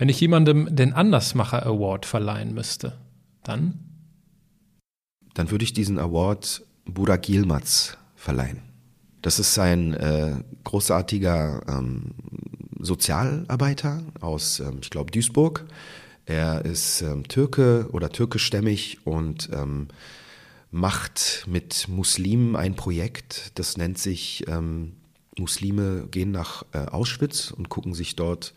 Wenn ich jemandem den Andersmacher Award verleihen müsste, dann? Dann würde ich diesen Award Burak Yilmaz verleihen. Das ist ein äh, großartiger ähm, Sozialarbeiter aus, ähm, ich glaube, Duisburg. Er ist ähm, Türke oder türkischstämmig und ähm, macht mit Muslimen ein Projekt, das nennt sich ähm, Muslime gehen nach äh, Auschwitz und gucken sich dort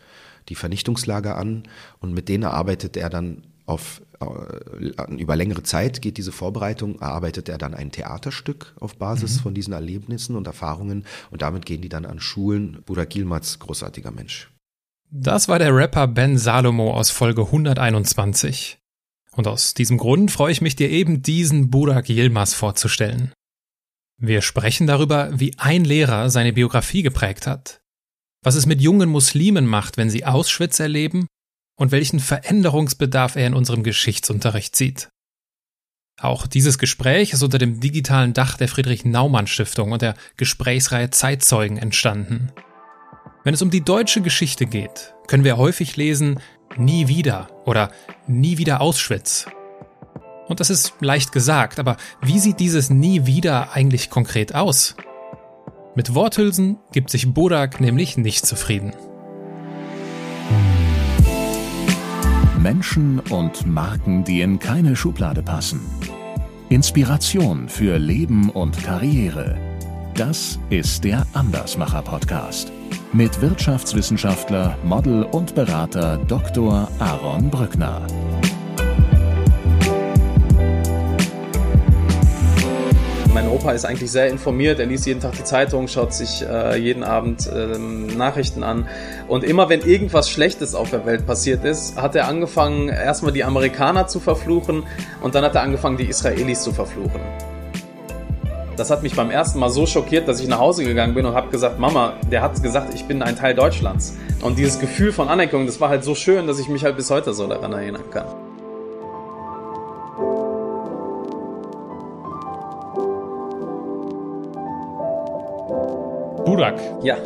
die Vernichtungslager an und mit denen arbeitet er dann auf äh, über längere Zeit geht diese Vorbereitung, erarbeitet er dann ein Theaterstück auf Basis mhm. von diesen Erlebnissen und Erfahrungen und damit gehen die dann an Schulen. Burak Yilmaz, großartiger Mensch. Das war der Rapper Ben Salomo aus Folge 121. Und aus diesem Grund freue ich mich, dir eben diesen Burak Yilmaz vorzustellen. Wir sprechen darüber, wie ein Lehrer seine Biografie geprägt hat, was es mit jungen Muslimen macht, wenn sie Auschwitz erleben und welchen Veränderungsbedarf er in unserem Geschichtsunterricht sieht. Auch dieses Gespräch ist unter dem digitalen Dach der Friedrich Naumann Stiftung und der Gesprächsreihe Zeitzeugen entstanden. Wenn es um die deutsche Geschichte geht, können wir häufig lesen Nie wieder oder Nie wieder Auschwitz und das ist leicht gesagt, aber wie sieht dieses Nie wieder eigentlich konkret aus? Mit Worthülsen gibt sich Bodak nämlich nicht zufrieden. Menschen und Marken, die in keine Schublade passen. Inspiration für Leben und Karriere. Das ist der Andersmacher Podcast mit Wirtschaftswissenschaftler, Model und Berater Dr. Aaron Brückner. Mein Opa ist eigentlich sehr informiert. Er liest jeden Tag die Zeitung, schaut sich äh, jeden Abend äh, Nachrichten an. Und immer wenn irgendwas Schlechtes auf der Welt passiert ist, hat er angefangen, erstmal die Amerikaner zu verfluchen und dann hat er angefangen, die Israelis zu verfluchen. Das hat mich beim ersten Mal so schockiert, dass ich nach Hause gegangen bin und habe gesagt, Mama, der hat gesagt, ich bin ein Teil Deutschlands. Und dieses Gefühl von Anerkennung, das war halt so schön, dass ich mich halt bis heute so daran erinnern kann. Burak. Ja.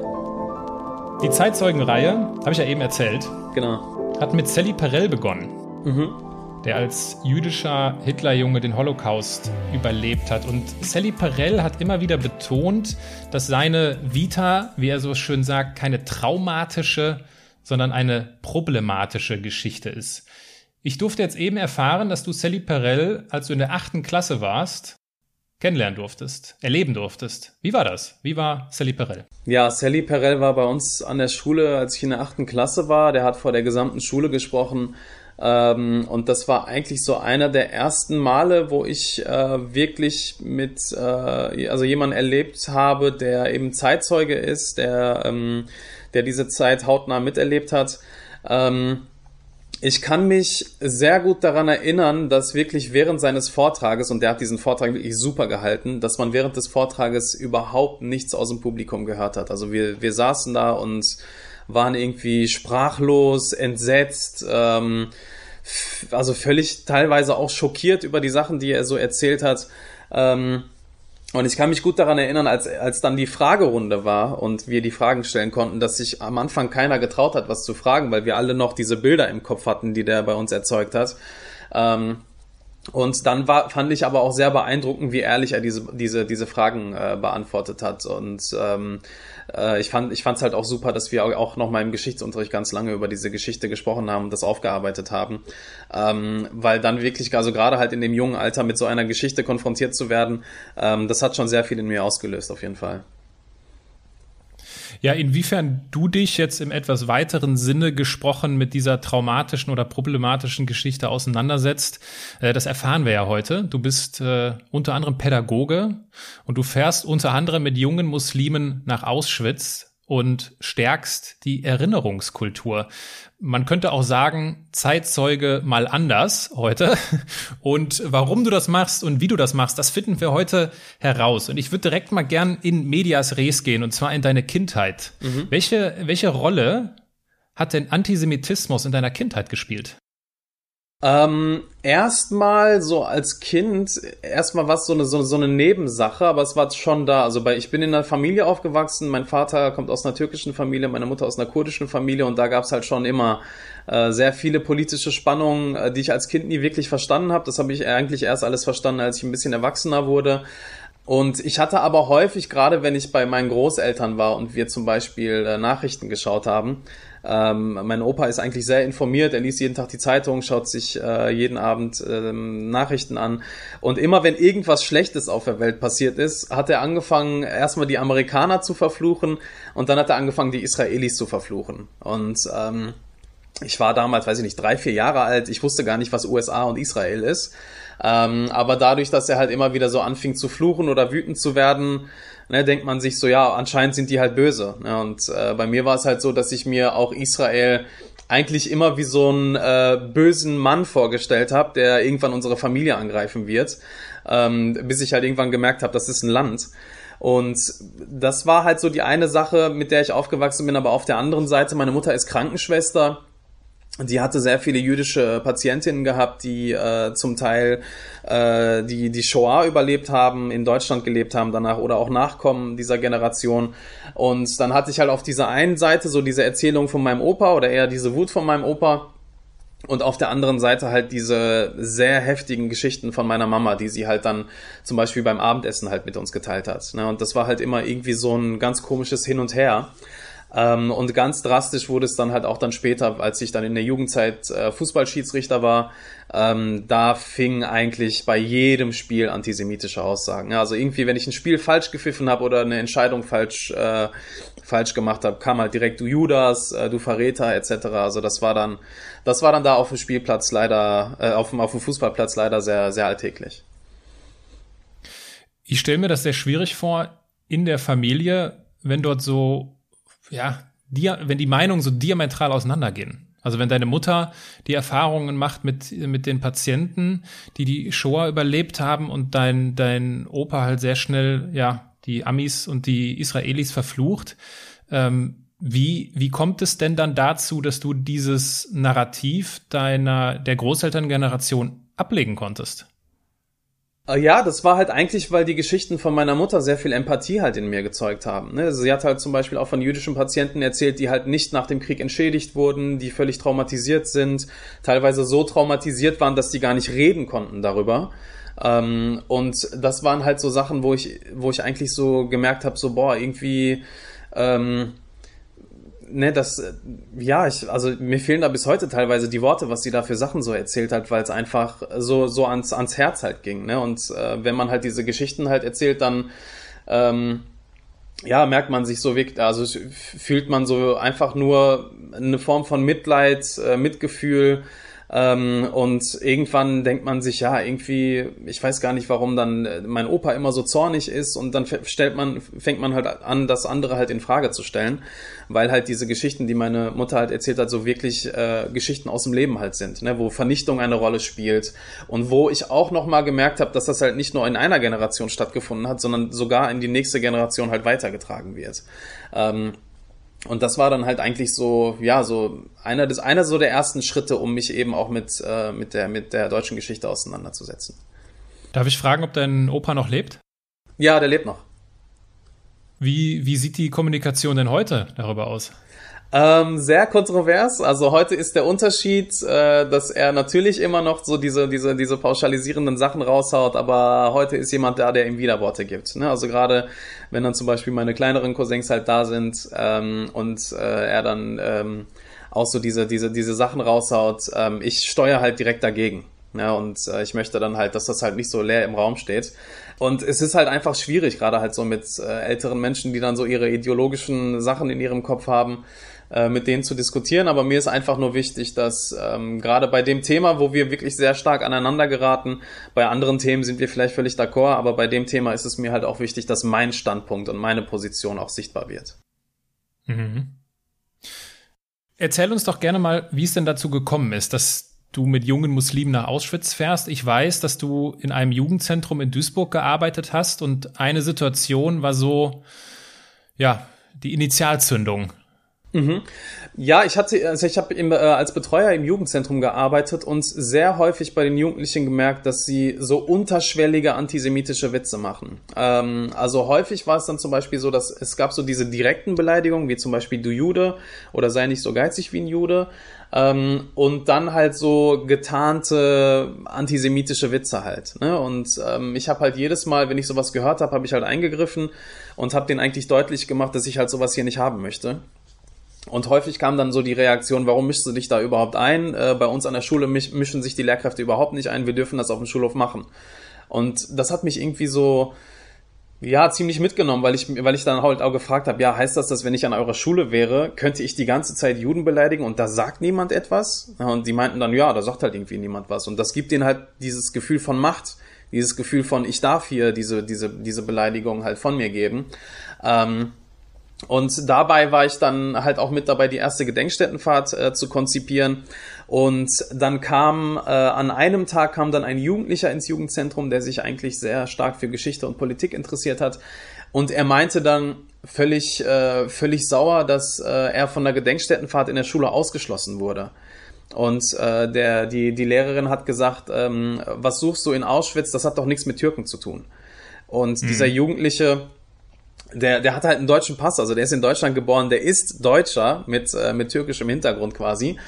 Die Zeitzeugenreihe, habe ich ja eben erzählt, genau. hat mit Sally Perel begonnen, mhm. der als jüdischer Hitlerjunge den Holocaust überlebt hat. Und Sally Perel hat immer wieder betont, dass seine Vita, wie er so schön sagt, keine traumatische, sondern eine problematische Geschichte ist. Ich durfte jetzt eben erfahren, dass du Sally Perel, als du in der achten Klasse warst, kennenlernen durftest, erleben durftest. Wie war das? Wie war Sally Perel? Ja, Sally Perel war bei uns an der Schule, als ich in der achten Klasse war. Der hat vor der gesamten Schule gesprochen. Ähm, und das war eigentlich so einer der ersten Male, wo ich äh, wirklich mit, äh, also jemanden erlebt habe, der eben Zeitzeuge ist, der, ähm, der diese Zeit hautnah miterlebt hat. Ähm, ich kann mich sehr gut daran erinnern, dass wirklich während seines Vortrages, und der hat diesen Vortrag wirklich super gehalten, dass man während des Vortrages überhaupt nichts aus dem Publikum gehört hat. Also wir, wir saßen da und waren irgendwie sprachlos, entsetzt, ähm, also völlig teilweise auch schockiert über die Sachen, die er so erzählt hat. Ähm, und ich kann mich gut daran erinnern, als, als dann die Fragerunde war und wir die Fragen stellen konnten, dass sich am Anfang keiner getraut hat, was zu fragen, weil wir alle noch diese Bilder im Kopf hatten, die der bei uns erzeugt hat. Ähm, und dann war, fand ich aber auch sehr beeindruckend, wie ehrlich er diese, diese, diese Fragen äh, beantwortet hat. Und ähm, äh, ich fand ich fand es halt auch super, dass wir auch noch mal im Geschichtsunterricht ganz lange über diese Geschichte gesprochen haben und das aufgearbeitet haben. Ähm, weil dann wirklich, also gerade halt in dem jungen Alter mit so einer Geschichte konfrontiert zu werden, ähm, das hat schon sehr viel in mir ausgelöst, auf jeden Fall. Ja, inwiefern du dich jetzt im etwas weiteren Sinne gesprochen mit dieser traumatischen oder problematischen Geschichte auseinandersetzt, äh, das erfahren wir ja heute. Du bist äh, unter anderem Pädagoge und du fährst unter anderem mit jungen Muslimen nach Auschwitz und stärkst die Erinnerungskultur. Man könnte auch sagen, Zeitzeuge mal anders heute. Und warum du das machst und wie du das machst, das finden wir heute heraus. Und ich würde direkt mal gern in Medias Res gehen, und zwar in deine Kindheit. Mhm. Welche, welche Rolle hat denn Antisemitismus in deiner Kindheit gespielt? Ähm, erstmal so als Kind, erstmal was so eine, so, so eine Nebensache, aber es war schon da. Also bei, ich bin in einer Familie aufgewachsen, mein Vater kommt aus einer türkischen Familie, meine Mutter aus einer kurdischen Familie und da gab's halt schon immer äh, sehr viele politische Spannungen, äh, die ich als Kind nie wirklich verstanden habe. Das habe ich eigentlich erst alles verstanden, als ich ein bisschen erwachsener wurde. Und ich hatte aber häufig, gerade wenn ich bei meinen Großeltern war und wir zum Beispiel äh, Nachrichten geschaut haben, ähm, mein Opa ist eigentlich sehr informiert, er liest jeden Tag die Zeitung, schaut sich äh, jeden Abend ähm, Nachrichten an. Und immer wenn irgendwas Schlechtes auf der Welt passiert ist, hat er angefangen, erstmal die Amerikaner zu verfluchen und dann hat er angefangen, die Israelis zu verfluchen. Und ähm, ich war damals, weiß ich nicht, drei, vier Jahre alt, ich wusste gar nicht, was USA und Israel ist. Ähm, aber dadurch, dass er halt immer wieder so anfing zu fluchen oder wütend zu werden, ne, denkt man sich so, ja, anscheinend sind die halt böse. Ne? Und äh, bei mir war es halt so, dass ich mir auch Israel eigentlich immer wie so einen äh, bösen Mann vorgestellt habe, der irgendwann unsere Familie angreifen wird, ähm, bis ich halt irgendwann gemerkt habe, das ist ein Land. Und das war halt so die eine Sache, mit der ich aufgewachsen bin, aber auf der anderen Seite, meine Mutter ist Krankenschwester die hatte sehr viele jüdische Patientinnen gehabt, die äh, zum Teil äh, die die Shoah überlebt haben, in Deutschland gelebt haben danach oder auch Nachkommen dieser Generation. Und dann hatte ich halt auf dieser einen Seite so diese Erzählung von meinem Opa oder eher diese Wut von meinem Opa. Und auf der anderen Seite halt diese sehr heftigen Geschichten von meiner Mama, die sie halt dann zum Beispiel beim Abendessen halt mit uns geteilt hat. Ne? Und das war halt immer irgendwie so ein ganz komisches Hin und Her. Ähm, und ganz drastisch wurde es dann halt auch dann später, als ich dann in der Jugendzeit äh, Fußballschiedsrichter war. Ähm, da fing eigentlich bei jedem Spiel antisemitische Aussagen. Also irgendwie, wenn ich ein Spiel falsch gepfiffen habe oder eine Entscheidung falsch äh, falsch gemacht habe, kam halt direkt du Judas, äh, du Verräter etc. Also das war dann, das war dann da auf dem Spielplatz leider, äh, auf, dem, auf dem Fußballplatz leider sehr sehr alltäglich. Ich stelle mir das sehr schwierig vor in der Familie, wenn dort so ja, die, wenn die Meinungen so diametral auseinandergehen. Also wenn deine Mutter die Erfahrungen macht mit, mit den Patienten, die die Shoah überlebt haben und dein, dein Opa halt sehr schnell, ja, die Amis und die Israelis verflucht, ähm, wie, wie kommt es denn dann dazu, dass du dieses Narrativ deiner, der Großelterngeneration ablegen konntest? Äh, ja, das war halt eigentlich, weil die Geschichten von meiner Mutter sehr viel Empathie halt in mir gezeugt haben. Ne? Sie hat halt zum Beispiel auch von jüdischen Patienten erzählt, die halt nicht nach dem Krieg entschädigt wurden, die völlig traumatisiert sind, teilweise so traumatisiert waren, dass die gar nicht reden konnten darüber. Ähm, und das waren halt so Sachen, wo ich, wo ich eigentlich so gemerkt habe, so boah, irgendwie ähm, ne, das, ja, ich, also mir fehlen da bis heute teilweise die Worte, was sie da für Sachen so erzählt hat, weil es einfach so, so ans, ans Herz halt ging, ne, und äh, wenn man halt diese Geschichten halt erzählt, dann, ähm, ja, merkt man sich so wirklich, also fühlt man so einfach nur eine Form von Mitleid, äh, Mitgefühl, ähm, und irgendwann denkt man sich, ja, irgendwie, ich weiß gar nicht, warum dann äh, mein Opa immer so zornig ist und dann stellt man, fängt man halt an, das andere halt in Frage zu stellen, weil halt diese Geschichten, die meine Mutter halt erzählt hat, so wirklich äh, Geschichten aus dem Leben halt sind, ne, wo Vernichtung eine Rolle spielt und wo ich auch nochmal gemerkt habe, dass das halt nicht nur in einer Generation stattgefunden hat, sondern sogar in die nächste Generation halt weitergetragen wird. Ähm, und das war dann halt eigentlich so, ja, so einer des, einer so der ersten Schritte, um mich eben auch mit, äh, mit der, mit der deutschen Geschichte auseinanderzusetzen. Darf ich fragen, ob dein Opa noch lebt? Ja, der lebt noch. Wie, wie sieht die Kommunikation denn heute darüber aus? Ähm, sehr kontrovers. Also heute ist der Unterschied, äh, dass er natürlich immer noch so diese, diese, diese pauschalisierenden Sachen raushaut, aber heute ist jemand da, der ihm Widerworte gibt. Ne? Also gerade wenn dann zum Beispiel meine kleineren Cousins halt da sind ähm, und äh, er dann ähm, auch so diese, diese, diese Sachen raushaut, ähm, ich steuere halt direkt dagegen. Ja, und äh, ich möchte dann halt, dass das halt nicht so leer im Raum steht. Und es ist halt einfach schwierig, gerade halt so mit äh, älteren Menschen, die dann so ihre ideologischen Sachen in ihrem Kopf haben, äh, mit denen zu diskutieren. Aber mir ist einfach nur wichtig, dass ähm, gerade bei dem Thema, wo wir wirklich sehr stark aneinander geraten, bei anderen Themen sind wir vielleicht völlig d'accord, aber bei dem Thema ist es mir halt auch wichtig, dass mein Standpunkt und meine Position auch sichtbar wird. Mhm. Erzähl uns doch gerne mal, wie es denn dazu gekommen ist, dass du mit jungen Muslimen nach Auschwitz fährst. Ich weiß, dass du in einem Jugendzentrum in Duisburg gearbeitet hast und eine Situation war so, ja, die Initialzündung Mhm. Ja, ich hatte, also ich habe äh, als Betreuer im Jugendzentrum gearbeitet und sehr häufig bei den Jugendlichen gemerkt, dass sie so unterschwellige antisemitische Witze machen. Ähm, also häufig war es dann zum Beispiel so, dass es gab so diese direkten Beleidigungen, wie zum Beispiel du Jude oder sei nicht so geizig wie ein Jude. Ähm, und dann halt so getarnte antisemitische Witze halt. Ne? Und ähm, ich habe halt jedes Mal, wenn ich sowas gehört habe, habe ich halt eingegriffen und habe denen eigentlich deutlich gemacht, dass ich halt sowas hier nicht haben möchte. Und häufig kam dann so die Reaktion, warum mischst du dich da überhaupt ein? Äh, bei uns an der Schule misch, mischen sich die Lehrkräfte überhaupt nicht ein, wir dürfen das auf dem Schulhof machen. Und das hat mich irgendwie so, ja, ziemlich mitgenommen, weil ich, weil ich dann halt auch gefragt habe, ja, heißt das, dass wenn ich an eurer Schule wäre, könnte ich die ganze Zeit Juden beleidigen und da sagt niemand etwas? Und die meinten dann, ja, da sagt halt irgendwie niemand was. Und das gibt ihnen halt dieses Gefühl von Macht, dieses Gefühl von, ich darf hier diese, diese, diese Beleidigung halt von mir geben. Ähm, und dabei war ich dann halt auch mit dabei, die erste Gedenkstättenfahrt äh, zu konzipieren. Und dann kam, äh, an einem Tag kam dann ein Jugendlicher ins Jugendzentrum, der sich eigentlich sehr stark für Geschichte und Politik interessiert hat. Und er meinte dann völlig, äh, völlig sauer, dass äh, er von der Gedenkstättenfahrt in der Schule ausgeschlossen wurde. Und äh, der, die, die Lehrerin hat gesagt, ähm, was suchst du in Auschwitz? Das hat doch nichts mit Türken zu tun. Und mhm. dieser Jugendliche der, der hat halt einen deutschen Pass, also der ist in Deutschland geboren, der ist Deutscher mit, äh, mit türkischem Hintergrund quasi.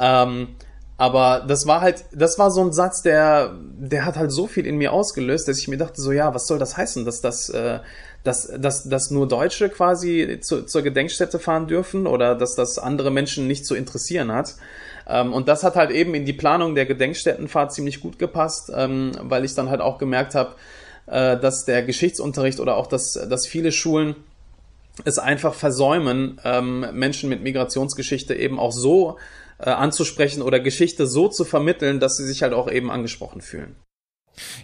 Ähm, aber das war halt, das war so ein Satz, der, der hat halt so viel in mir ausgelöst, dass ich mir dachte, so ja, was soll das heißen, dass das, äh, dass, dass, dass nur Deutsche quasi zu, zur Gedenkstätte fahren dürfen oder dass das andere Menschen nicht zu interessieren hat. Ähm, und das hat halt eben in die Planung der Gedenkstättenfahrt ziemlich gut gepasst, ähm, weil ich dann halt auch gemerkt habe, äh, dass der Geschichtsunterricht oder auch dass, dass viele Schulen es einfach versäumen, ähm, Menschen mit Migrationsgeschichte eben auch so äh, anzusprechen oder Geschichte so zu vermitteln, dass sie sich halt auch eben angesprochen fühlen.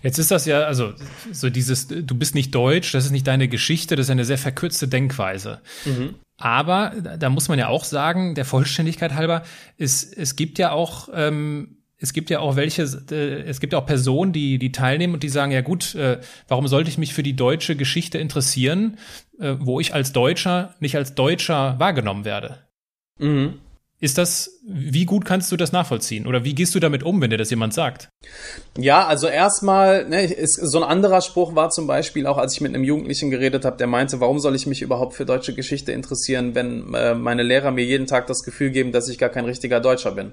Jetzt ist das ja, also so dieses, du bist nicht deutsch, das ist nicht deine Geschichte, das ist eine sehr verkürzte Denkweise. Mhm. Aber da muss man ja auch sagen, der Vollständigkeit halber, es, es gibt ja auch ähm, es gibt ja auch welche, äh, es gibt auch Personen, die, die teilnehmen und die sagen, ja gut, äh, warum sollte ich mich für die deutsche Geschichte interessieren, äh, wo ich als Deutscher nicht als Deutscher wahrgenommen werde? Mhm. Ist das, wie gut kannst du das nachvollziehen? Oder wie gehst du damit um, wenn dir das jemand sagt? Ja, also erstmal, ne, ist, so ein anderer Spruch war zum Beispiel auch, als ich mit einem Jugendlichen geredet habe, der meinte, warum soll ich mich überhaupt für deutsche Geschichte interessieren, wenn äh, meine Lehrer mir jeden Tag das Gefühl geben, dass ich gar kein richtiger Deutscher bin?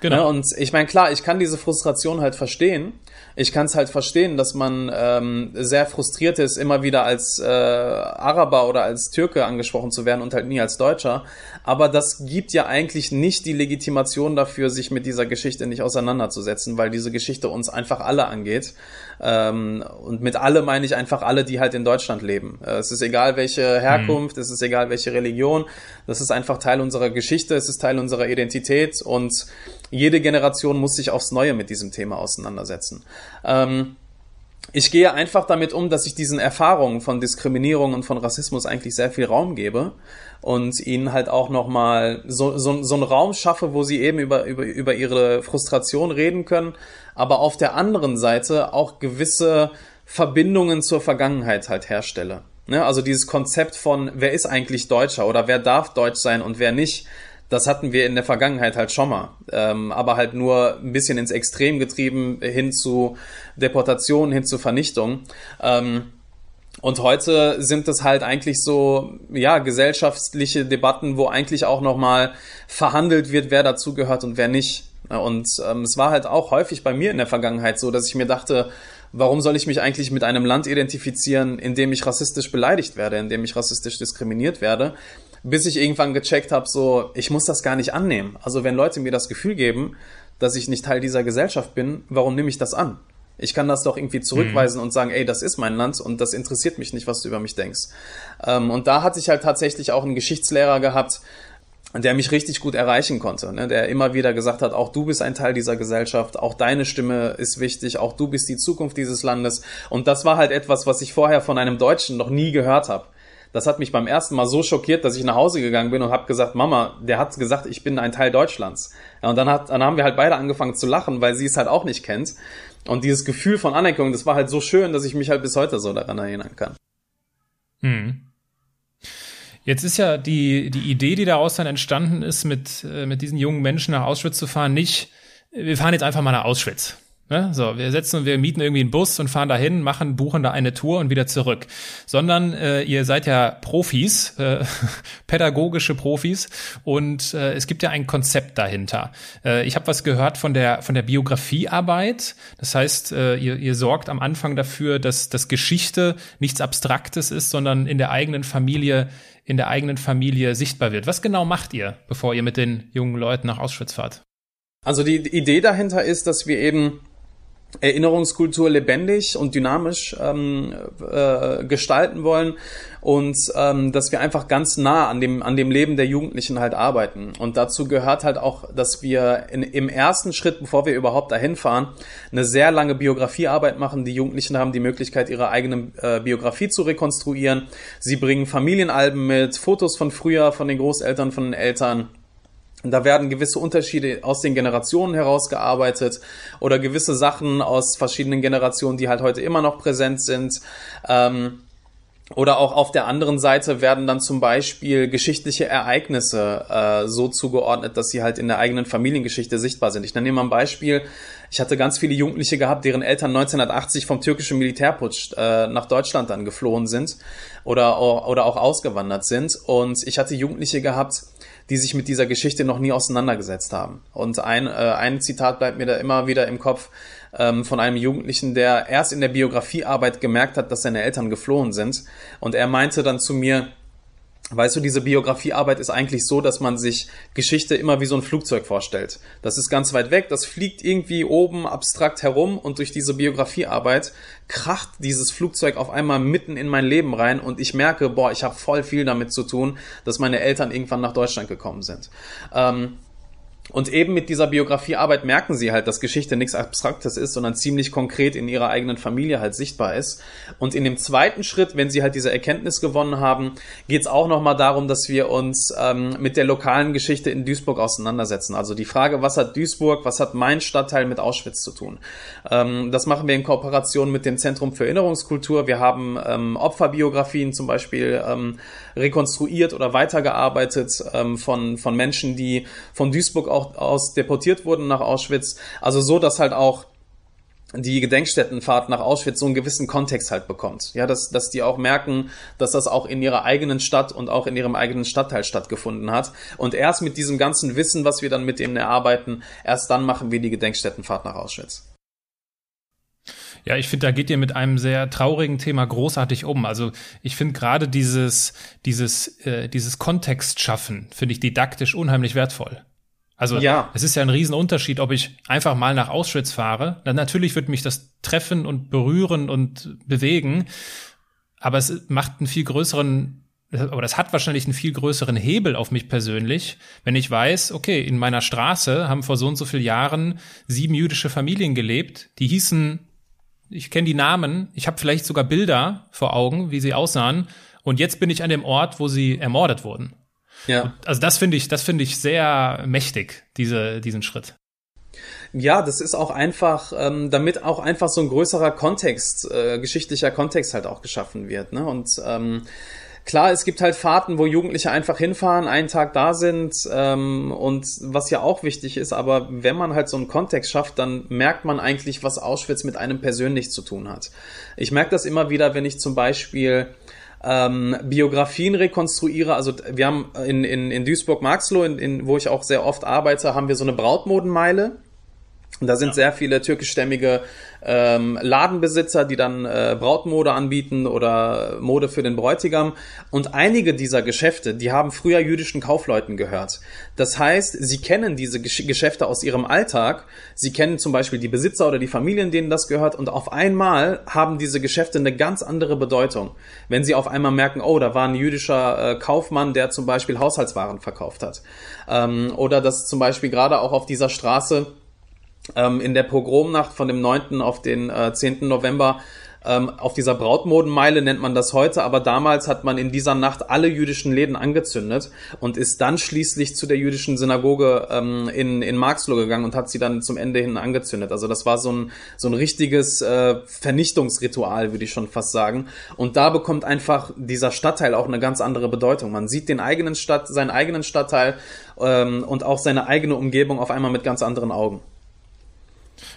Genau. Ne? Und ich meine, klar, ich kann diese Frustration halt verstehen. Ich kann es halt verstehen, dass man ähm, sehr frustriert ist, immer wieder als äh, Araber oder als Türke angesprochen zu werden und halt nie als Deutscher. Aber das gibt ja eigentlich nicht die Legitimation dafür, sich mit dieser Geschichte nicht auseinanderzusetzen, weil diese Geschichte uns einfach alle angeht. Ähm, und mit alle meine ich einfach alle, die halt in Deutschland leben. Äh, es ist egal, welche Herkunft, mhm. es ist egal, welche Religion. Das ist einfach Teil unserer Geschichte, es ist Teil unserer Identität und jede Generation muss sich aufs Neue mit diesem Thema auseinandersetzen. Ähm, ich gehe einfach damit um, dass ich diesen Erfahrungen von Diskriminierung und von Rassismus eigentlich sehr viel Raum gebe und ihnen halt auch nochmal so, so, so einen Raum schaffe, wo sie eben über, über, über ihre Frustration reden können, aber auf der anderen Seite auch gewisse Verbindungen zur Vergangenheit halt herstelle. Ne? Also dieses Konzept von, wer ist eigentlich Deutscher oder wer darf Deutsch sein und wer nicht, das hatten wir in der Vergangenheit halt schon mal, ähm, aber halt nur ein bisschen ins Extrem getrieben hin zu Deportation, hin zu Vernichtung. Ähm, und heute sind es halt eigentlich so, ja, gesellschaftliche Debatten, wo eigentlich auch nochmal verhandelt wird, wer dazugehört und wer nicht. Und ähm, es war halt auch häufig bei mir in der Vergangenheit so, dass ich mir dachte, warum soll ich mich eigentlich mit einem Land identifizieren, in dem ich rassistisch beleidigt werde, in dem ich rassistisch diskriminiert werde? Bis ich irgendwann gecheckt habe, so, ich muss das gar nicht annehmen. Also wenn Leute mir das Gefühl geben, dass ich nicht Teil dieser Gesellschaft bin, warum nehme ich das an? Ich kann das doch irgendwie zurückweisen mhm. und sagen, ey, das ist mein Land und das interessiert mich nicht, was du über mich denkst. Ähm, und da hatte ich halt tatsächlich auch einen Geschichtslehrer gehabt, der mich richtig gut erreichen konnte, ne? der immer wieder gesagt hat, auch du bist ein Teil dieser Gesellschaft, auch deine Stimme ist wichtig, auch du bist die Zukunft dieses Landes. Und das war halt etwas, was ich vorher von einem Deutschen noch nie gehört habe. Das hat mich beim ersten Mal so schockiert, dass ich nach Hause gegangen bin und habe gesagt, Mama, der hat gesagt, ich bin ein Teil Deutschlands. Und dann, hat, dann haben wir halt beide angefangen zu lachen, weil sie es halt auch nicht kennt. Und dieses Gefühl von Anerkennung, das war halt so schön, dass ich mich halt bis heute so daran erinnern kann. Hm. Jetzt ist ja die, die Idee, die daraus dann entstanden ist, mit, äh, mit diesen jungen Menschen nach Auschwitz zu fahren, nicht, wir fahren jetzt einfach mal nach Auschwitz. Ne? So, wir setzen, wir mieten irgendwie einen Bus und fahren dahin, machen, buchen da eine Tour und wieder zurück. Sondern äh, ihr seid ja Profis, äh, pädagogische Profis und äh, es gibt ja ein Konzept dahinter. Äh, ich habe was gehört von der von der Biografiearbeit. Das heißt, äh, ihr, ihr sorgt am Anfang dafür, dass, dass Geschichte nichts Abstraktes ist, sondern in der eigenen Familie in der eigenen Familie sichtbar wird. Was genau macht ihr, bevor ihr mit den jungen Leuten nach Auschwitz fahrt? Also die Idee dahinter ist, dass wir eben Erinnerungskultur lebendig und dynamisch ähm, äh, gestalten wollen und ähm, dass wir einfach ganz nah an dem an dem Leben der Jugendlichen halt arbeiten und dazu gehört halt auch, dass wir in, im ersten Schritt, bevor wir überhaupt dahin fahren, eine sehr lange Biografiearbeit machen. Die Jugendlichen haben die Möglichkeit, ihre eigene äh, Biografie zu rekonstruieren. Sie bringen Familienalben mit, Fotos von früher, von den Großeltern, von den Eltern da werden gewisse Unterschiede aus den Generationen herausgearbeitet oder gewisse Sachen aus verschiedenen Generationen, die halt heute immer noch präsent sind. Ähm, oder auch auf der anderen Seite werden dann zum Beispiel geschichtliche Ereignisse äh, so zugeordnet, dass sie halt in der eigenen Familiengeschichte sichtbar sind. Ich nenne mal ein Beispiel. Ich hatte ganz viele Jugendliche gehabt, deren Eltern 1980 vom türkischen Militärputsch äh, nach Deutschland dann geflohen sind oder, oder auch ausgewandert sind. Und ich hatte Jugendliche gehabt, die sich mit dieser Geschichte noch nie auseinandergesetzt haben. Und ein, äh, ein Zitat bleibt mir da immer wieder im Kopf ähm, von einem Jugendlichen, der erst in der Biografiearbeit gemerkt hat, dass seine Eltern geflohen sind. Und er meinte dann zu mir, Weißt du, diese Biografiearbeit ist eigentlich so, dass man sich Geschichte immer wie so ein Flugzeug vorstellt. Das ist ganz weit weg, das fliegt irgendwie oben abstrakt herum und durch diese Biografiearbeit kracht dieses Flugzeug auf einmal mitten in mein Leben rein und ich merke, boah, ich habe voll viel damit zu tun, dass meine Eltern irgendwann nach Deutschland gekommen sind. Ähm, und eben mit dieser Biografiearbeit merken sie halt, dass Geschichte nichts Abstraktes ist, sondern ziemlich konkret in ihrer eigenen Familie halt sichtbar ist. Und in dem zweiten Schritt, wenn sie halt diese Erkenntnis gewonnen haben, geht es auch nochmal darum, dass wir uns ähm, mit der lokalen Geschichte in Duisburg auseinandersetzen. Also die Frage, was hat Duisburg, was hat mein Stadtteil mit Auschwitz zu tun? Ähm, das machen wir in Kooperation mit dem Zentrum für Erinnerungskultur. Wir haben ähm, Opferbiografien zum Beispiel ähm, rekonstruiert oder weitergearbeitet ähm, von, von Menschen, die von Duisburg auch aus deportiert wurden nach Auschwitz. Also so, dass halt auch die Gedenkstättenfahrt nach Auschwitz so einen gewissen Kontext halt bekommt. Ja, dass, dass die auch merken, dass das auch in ihrer eigenen Stadt und auch in ihrem eigenen Stadtteil stattgefunden hat. Und erst mit diesem ganzen Wissen, was wir dann mit denen erarbeiten, erst dann machen wir die Gedenkstättenfahrt nach Auschwitz. Ja, ich finde, da geht ihr mit einem sehr traurigen Thema großartig um. Also ich finde gerade dieses, dieses, äh, dieses Kontext schaffen, finde ich didaktisch unheimlich wertvoll. Also ja. es ist ja ein Riesenunterschied, ob ich einfach mal nach Auschwitz fahre. Dann natürlich wird mich das treffen und berühren und bewegen, aber es macht einen viel größeren aber das hat wahrscheinlich einen viel größeren Hebel auf mich persönlich, wenn ich weiß, okay, in meiner Straße haben vor so und so vielen Jahren sieben jüdische Familien gelebt, die hießen, ich kenne die Namen, ich habe vielleicht sogar Bilder vor Augen, wie sie aussahen, und jetzt bin ich an dem Ort, wo sie ermordet wurden. Ja. Also das finde ich, das finde ich sehr mächtig, diese, diesen Schritt. Ja, das ist auch einfach, ähm, damit auch einfach so ein größerer Kontext, äh, geschichtlicher Kontext halt auch geschaffen wird. Ne? Und ähm, klar, es gibt halt Fahrten, wo Jugendliche einfach hinfahren, einen Tag da sind ähm, und was ja auch wichtig ist, aber wenn man halt so einen Kontext schafft, dann merkt man eigentlich, was Auschwitz mit einem persönlich zu tun hat. Ich merke das immer wieder, wenn ich zum Beispiel ähm, Biografien rekonstruiere. Also wir haben in, in, in Duisburg-Marxloh, in, in, wo ich auch sehr oft arbeite, haben wir so eine Brautmodenmeile. Und da sind ja. sehr viele türkischstämmige ähm, Ladenbesitzer, die dann äh, Brautmode anbieten oder Mode für den Bräutigam. Und einige dieser Geschäfte, die haben früher jüdischen Kaufleuten gehört. Das heißt, sie kennen diese Gesch Geschäfte aus ihrem Alltag. Sie kennen zum Beispiel die Besitzer oder die Familien, denen das gehört. Und auf einmal haben diese Geschäfte eine ganz andere Bedeutung. Wenn sie auf einmal merken, oh, da war ein jüdischer äh, Kaufmann, der zum Beispiel Haushaltswaren verkauft hat. Ähm, oder dass zum Beispiel gerade auch auf dieser Straße ähm, in der Pogromnacht von dem 9. auf den äh, 10. November ähm, auf dieser Brautmodenmeile nennt man das heute, aber damals hat man in dieser Nacht alle jüdischen Läden angezündet und ist dann schließlich zu der jüdischen Synagoge ähm, in, in Marxloh gegangen und hat sie dann zum Ende hin angezündet. Also das war so ein, so ein richtiges äh, Vernichtungsritual, würde ich schon fast sagen. Und da bekommt einfach dieser Stadtteil auch eine ganz andere Bedeutung. Man sieht den eigenen Stadt, seinen eigenen Stadtteil ähm, und auch seine eigene Umgebung auf einmal mit ganz anderen Augen.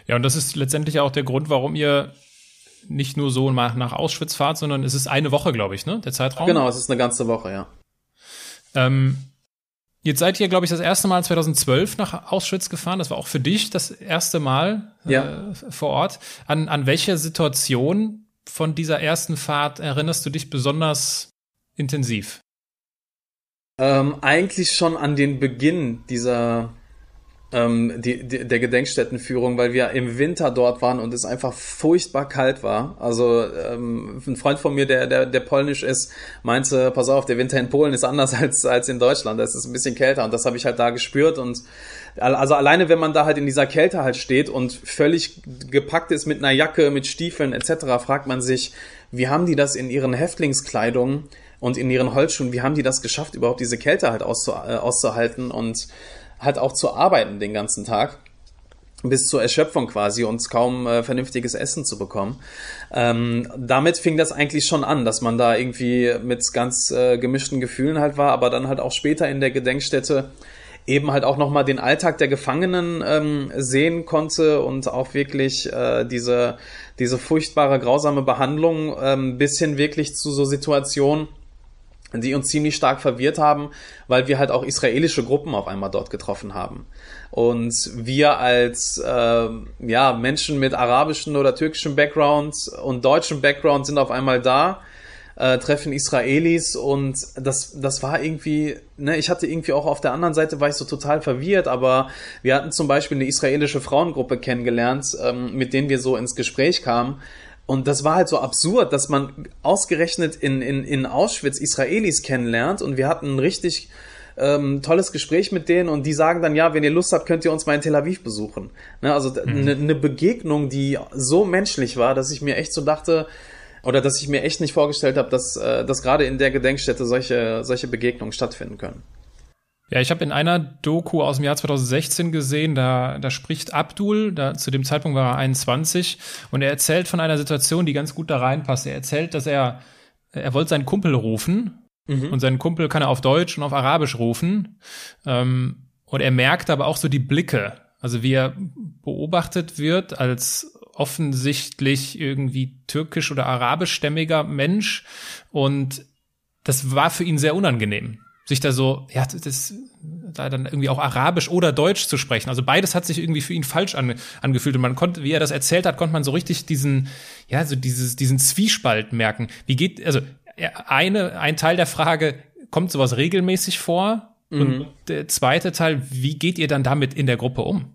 Ja, und das ist letztendlich auch der Grund, warum ihr nicht nur so nach, nach Auschwitz fahrt, sondern es ist eine Woche, glaube ich, ne? Der Zeitraum. Genau, es ist eine ganze Woche, ja. Ähm, jetzt seid ihr, glaube ich, das erste Mal 2012 nach Auschwitz gefahren. Das war auch für dich das erste Mal äh, ja. vor Ort. An, an welche Situation von dieser ersten Fahrt erinnerst du dich besonders intensiv? Ähm, eigentlich schon an den Beginn dieser ähm, die, die, der Gedenkstättenführung, weil wir im Winter dort waren und es einfach furchtbar kalt war. Also ähm, ein Freund von mir, der, der, der polnisch ist, meinte, pass auf, der Winter in Polen ist anders als, als in Deutschland. Es ist ein bisschen kälter und das habe ich halt da gespürt und also alleine, wenn man da halt in dieser Kälte halt steht und völlig gepackt ist mit einer Jacke, mit Stiefeln etc., fragt man sich, wie haben die das in ihren Häftlingskleidungen und in ihren Holzschuhen, wie haben die das geschafft, überhaupt diese Kälte halt äh, auszuhalten und halt auch zu arbeiten den ganzen Tag bis zur Erschöpfung quasi und kaum äh, vernünftiges Essen zu bekommen. Ähm, damit fing das eigentlich schon an, dass man da irgendwie mit ganz äh, gemischten Gefühlen halt war, aber dann halt auch später in der Gedenkstätte eben halt auch nochmal den Alltag der Gefangenen ähm, sehen konnte und auch wirklich äh, diese, diese furchtbare, grausame Behandlung ähm, bis hin wirklich zu so Situationen, die uns ziemlich stark verwirrt haben, weil wir halt auch israelische Gruppen auf einmal dort getroffen haben. Und wir als äh, ja, Menschen mit arabischem oder türkischem Background und deutschem Background sind auf einmal da, äh, treffen Israelis und das, das war irgendwie, ne, ich hatte irgendwie auch auf der anderen Seite war ich so total verwirrt, aber wir hatten zum Beispiel eine israelische Frauengruppe kennengelernt, ähm, mit denen wir so ins Gespräch kamen und das war halt so absurd, dass man ausgerechnet in, in, in Auschwitz Israelis kennenlernt und wir hatten ein richtig ähm, tolles Gespräch mit denen und die sagen dann, ja, wenn ihr Lust habt, könnt ihr uns mal in Tel Aviv besuchen. Ne, also eine mhm. ne Begegnung, die so menschlich war, dass ich mir echt so dachte, oder dass ich mir echt nicht vorgestellt habe, dass, äh, dass gerade in der Gedenkstätte solche, solche Begegnungen stattfinden können. Ja, ich habe in einer Doku aus dem Jahr 2016 gesehen, da, da spricht Abdul, da, zu dem Zeitpunkt war er 21, und er erzählt von einer Situation, die ganz gut da reinpasst. Er erzählt, dass er, er wollte seinen Kumpel rufen, mhm. und seinen Kumpel kann er auf Deutsch und auf Arabisch rufen. Ähm, und er merkt aber auch so die Blicke, also wie er beobachtet wird als offensichtlich irgendwie türkisch oder arabischstämmiger Mensch. Und das war für ihn sehr unangenehm sich da so, ja, das, da dann irgendwie auch Arabisch oder Deutsch zu sprechen. Also beides hat sich irgendwie für ihn falsch ange, angefühlt. Und man konnte, wie er das erzählt hat, konnte man so richtig diesen, ja, so dieses, diesen Zwiespalt merken. Wie geht, also eine, ein Teil der Frage, kommt sowas regelmäßig vor? Mhm. Und der zweite Teil, wie geht ihr dann damit in der Gruppe um?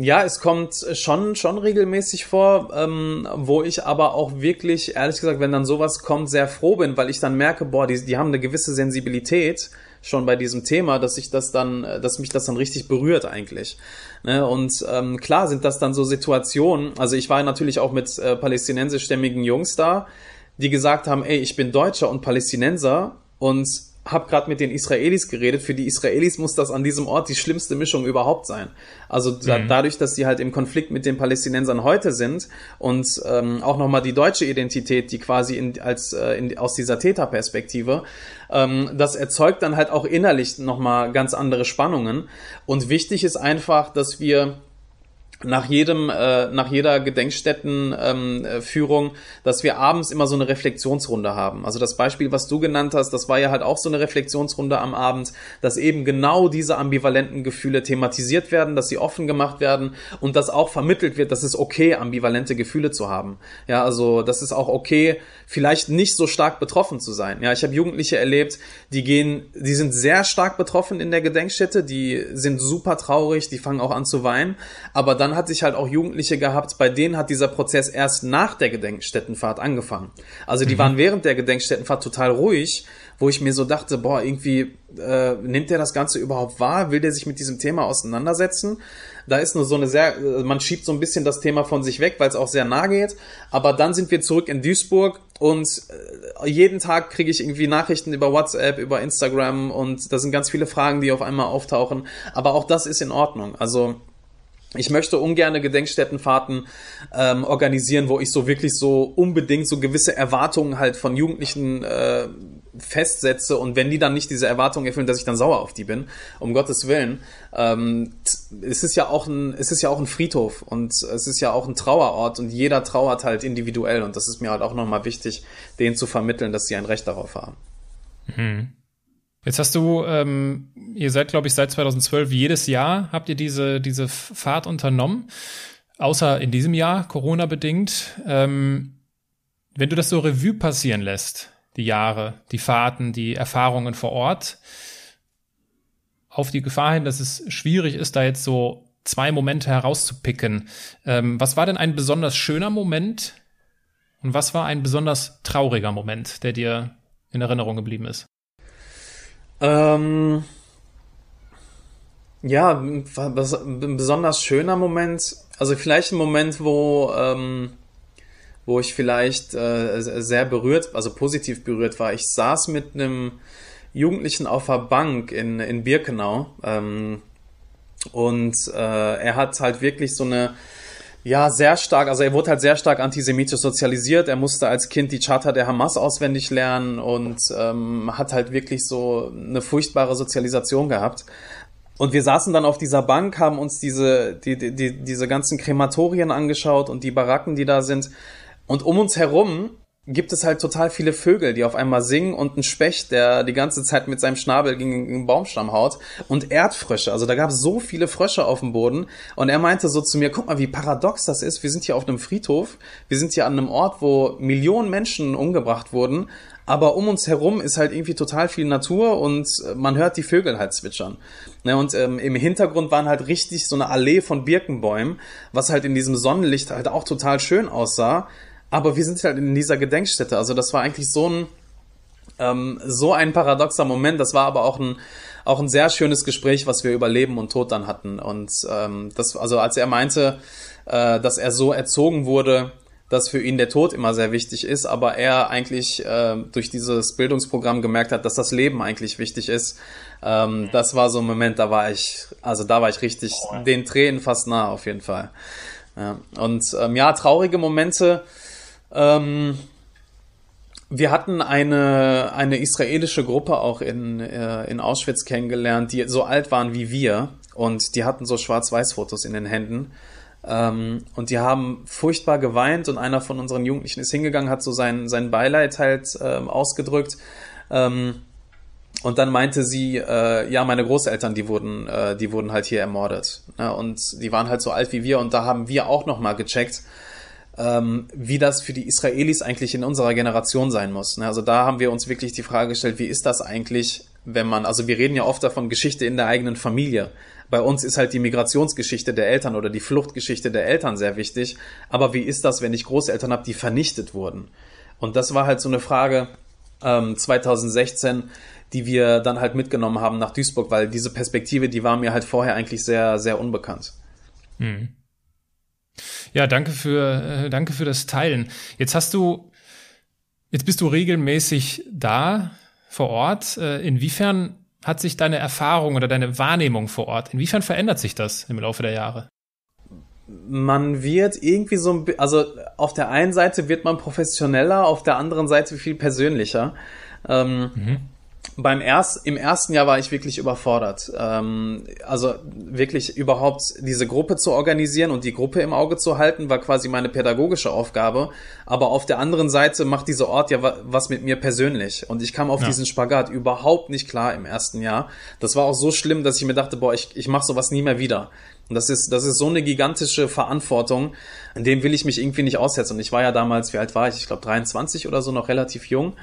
Ja, es kommt schon, schon regelmäßig vor, ähm, wo ich aber auch wirklich, ehrlich gesagt, wenn dann sowas kommt, sehr froh bin, weil ich dann merke, boah, die, die haben eine gewisse Sensibilität schon bei diesem Thema, dass ich das dann, dass mich das dann richtig berührt eigentlich. Ne? Und ähm, klar sind das dann so Situationen, also ich war natürlich auch mit äh, palästinensischstämmigen Jungs da, die gesagt haben, ey, ich bin Deutscher und Palästinenser und habe gerade mit den Israelis geredet. Für die Israelis muss das an diesem Ort die schlimmste Mischung überhaupt sein. Also da, mhm. dadurch, dass sie halt im Konflikt mit den Palästinensern heute sind und ähm, auch nochmal die deutsche Identität, die quasi in, als äh, in, aus dieser Täterperspektive, ähm, das erzeugt dann halt auch innerlich nochmal ganz andere Spannungen. Und wichtig ist einfach, dass wir nach jedem, äh, nach jeder Gedenkstättenführung, ähm, dass wir abends immer so eine Reflexionsrunde haben. Also das Beispiel, was du genannt hast, das war ja halt auch so eine Reflexionsrunde am Abend, dass eben genau diese ambivalenten Gefühle thematisiert werden, dass sie offen gemacht werden und dass auch vermittelt wird, dass es okay, ambivalente Gefühle zu haben. Ja, also das ist auch okay, vielleicht nicht so stark betroffen zu sein. Ja, ich habe Jugendliche erlebt, die gehen, die sind sehr stark betroffen in der Gedenkstätte, die sind super traurig, die fangen auch an zu weinen, aber dann dann hatte ich halt auch Jugendliche gehabt, bei denen hat dieser Prozess erst nach der Gedenkstättenfahrt angefangen. Also die mhm. waren während der Gedenkstättenfahrt total ruhig, wo ich mir so dachte, boah, irgendwie äh, nimmt der das Ganze überhaupt wahr? Will der sich mit diesem Thema auseinandersetzen? Da ist nur so eine sehr, man schiebt so ein bisschen das Thema von sich weg, weil es auch sehr nah geht. Aber dann sind wir zurück in Duisburg und äh, jeden Tag kriege ich irgendwie Nachrichten über WhatsApp, über Instagram und da sind ganz viele Fragen, die auf einmal auftauchen. Aber auch das ist in Ordnung. Also ich möchte ungerne Gedenkstättenfahrten ähm, organisieren, wo ich so wirklich so unbedingt so gewisse Erwartungen halt von Jugendlichen äh, festsetze und wenn die dann nicht diese Erwartungen erfüllen, dass ich dann sauer auf die bin, um Gottes Willen. Ähm, es ist ja auch ein, es ist ja auch ein Friedhof und es ist ja auch ein Trauerort und jeder trauert halt individuell und das ist mir halt auch nochmal wichtig, denen zu vermitteln, dass sie ein Recht darauf haben. Mhm. Jetzt hast du, ähm, ihr seid, glaube ich, seit 2012 jedes Jahr habt ihr diese, diese Fahrt unternommen, außer in diesem Jahr, Corona bedingt. Ähm, wenn du das so Revue passieren lässt, die Jahre, die Fahrten, die Erfahrungen vor Ort, auf die Gefahr hin, dass es schwierig ist, da jetzt so zwei Momente herauszupicken. Ähm, was war denn ein besonders schöner Moment und was war ein besonders trauriger Moment, der dir in Erinnerung geblieben ist? Ähm, ja, ein besonders schöner Moment, also vielleicht ein Moment, wo, ähm, wo ich vielleicht äh, sehr berührt, also positiv berührt war. Ich saß mit einem Jugendlichen auf der Bank in, in Birkenau ähm, und äh, er hat halt wirklich so eine ja, sehr stark. Also er wurde halt sehr stark antisemitisch sozialisiert. Er musste als Kind die Charta der Hamas auswendig lernen und ähm, hat halt wirklich so eine furchtbare Sozialisation gehabt. Und wir saßen dann auf dieser Bank, haben uns diese, die, die, diese ganzen Krematorien angeschaut und die Baracken, die da sind. Und um uns herum gibt es halt total viele Vögel, die auf einmal singen und ein Specht, der die ganze Zeit mit seinem Schnabel gegen den Baumstamm haut und Erdfrösche. Also da gab es so viele Frösche auf dem Boden und er meinte so zu mir, guck mal, wie paradox das ist. Wir sind hier auf einem Friedhof, wir sind hier an einem Ort, wo Millionen Menschen umgebracht wurden, aber um uns herum ist halt irgendwie total viel Natur und man hört die Vögel halt zwitschern. Ne, und ähm, im Hintergrund waren halt richtig so eine Allee von Birkenbäumen, was halt in diesem Sonnenlicht halt auch total schön aussah. Aber wir sind halt in dieser Gedenkstätte. Also das war eigentlich so ein, ähm, so ein paradoxer Moment. Das war aber auch ein, auch ein sehr schönes Gespräch, was wir über Leben und Tod dann hatten. Und ähm, das, also als er meinte, äh, dass er so erzogen wurde, dass für ihn der Tod immer sehr wichtig ist, aber er eigentlich äh, durch dieses Bildungsprogramm gemerkt hat, dass das Leben eigentlich wichtig ist. Ähm, das war so ein Moment, da war ich, also da war ich richtig den Tränen fast nah auf jeden Fall. Ja. Und ähm, ja, traurige Momente. Ähm, wir hatten eine, eine israelische Gruppe auch in, äh, in Auschwitz kennengelernt, die so alt waren wie wir und die hatten so Schwarz-Weiß-Fotos in den Händen. Ähm, und die haben furchtbar geweint und einer von unseren Jugendlichen ist hingegangen, hat so sein, sein Beileid halt äh, ausgedrückt. Ähm, und dann meinte sie, äh, ja, meine Großeltern, die wurden, äh, die wurden halt hier ermordet. Ne? Und die waren halt so alt wie wir und da haben wir auch nochmal gecheckt, ähm, wie das für die Israelis eigentlich in unserer Generation sein muss. Ne? Also da haben wir uns wirklich die Frage gestellt, wie ist das eigentlich, wenn man, also wir reden ja oft davon Geschichte in der eigenen Familie. Bei uns ist halt die Migrationsgeschichte der Eltern oder die Fluchtgeschichte der Eltern sehr wichtig. Aber wie ist das, wenn ich Großeltern habe, die vernichtet wurden? Und das war halt so eine Frage ähm, 2016, die wir dann halt mitgenommen haben nach Duisburg, weil diese Perspektive, die war mir halt vorher eigentlich sehr, sehr unbekannt. Hm. Ja, danke für, äh, danke für das Teilen. Jetzt hast du, jetzt bist du regelmäßig da vor Ort. Äh, inwiefern hat sich deine Erfahrung oder deine Wahrnehmung vor Ort, inwiefern verändert sich das im Laufe der Jahre? Man wird irgendwie so ein, also auf der einen Seite wird man professioneller, auf der anderen Seite viel persönlicher. Ähm, mhm beim erst, im ersten Jahr war ich wirklich überfordert. Ähm, also wirklich überhaupt diese Gruppe zu organisieren und die Gruppe im Auge zu halten, war quasi meine pädagogische Aufgabe. Aber auf der anderen Seite macht dieser Ort ja was mit mir persönlich. Und ich kam auf ja. diesen Spagat überhaupt nicht klar im ersten Jahr. Das war auch so schlimm, dass ich mir dachte, boah, ich, ich mache sowas nie mehr wieder. Und das ist, das ist so eine gigantische Verantwortung, an dem will ich mich irgendwie nicht aussetzen. Und ich war ja damals, wie alt war ich? Ich glaube 23 oder so, noch relativ jung.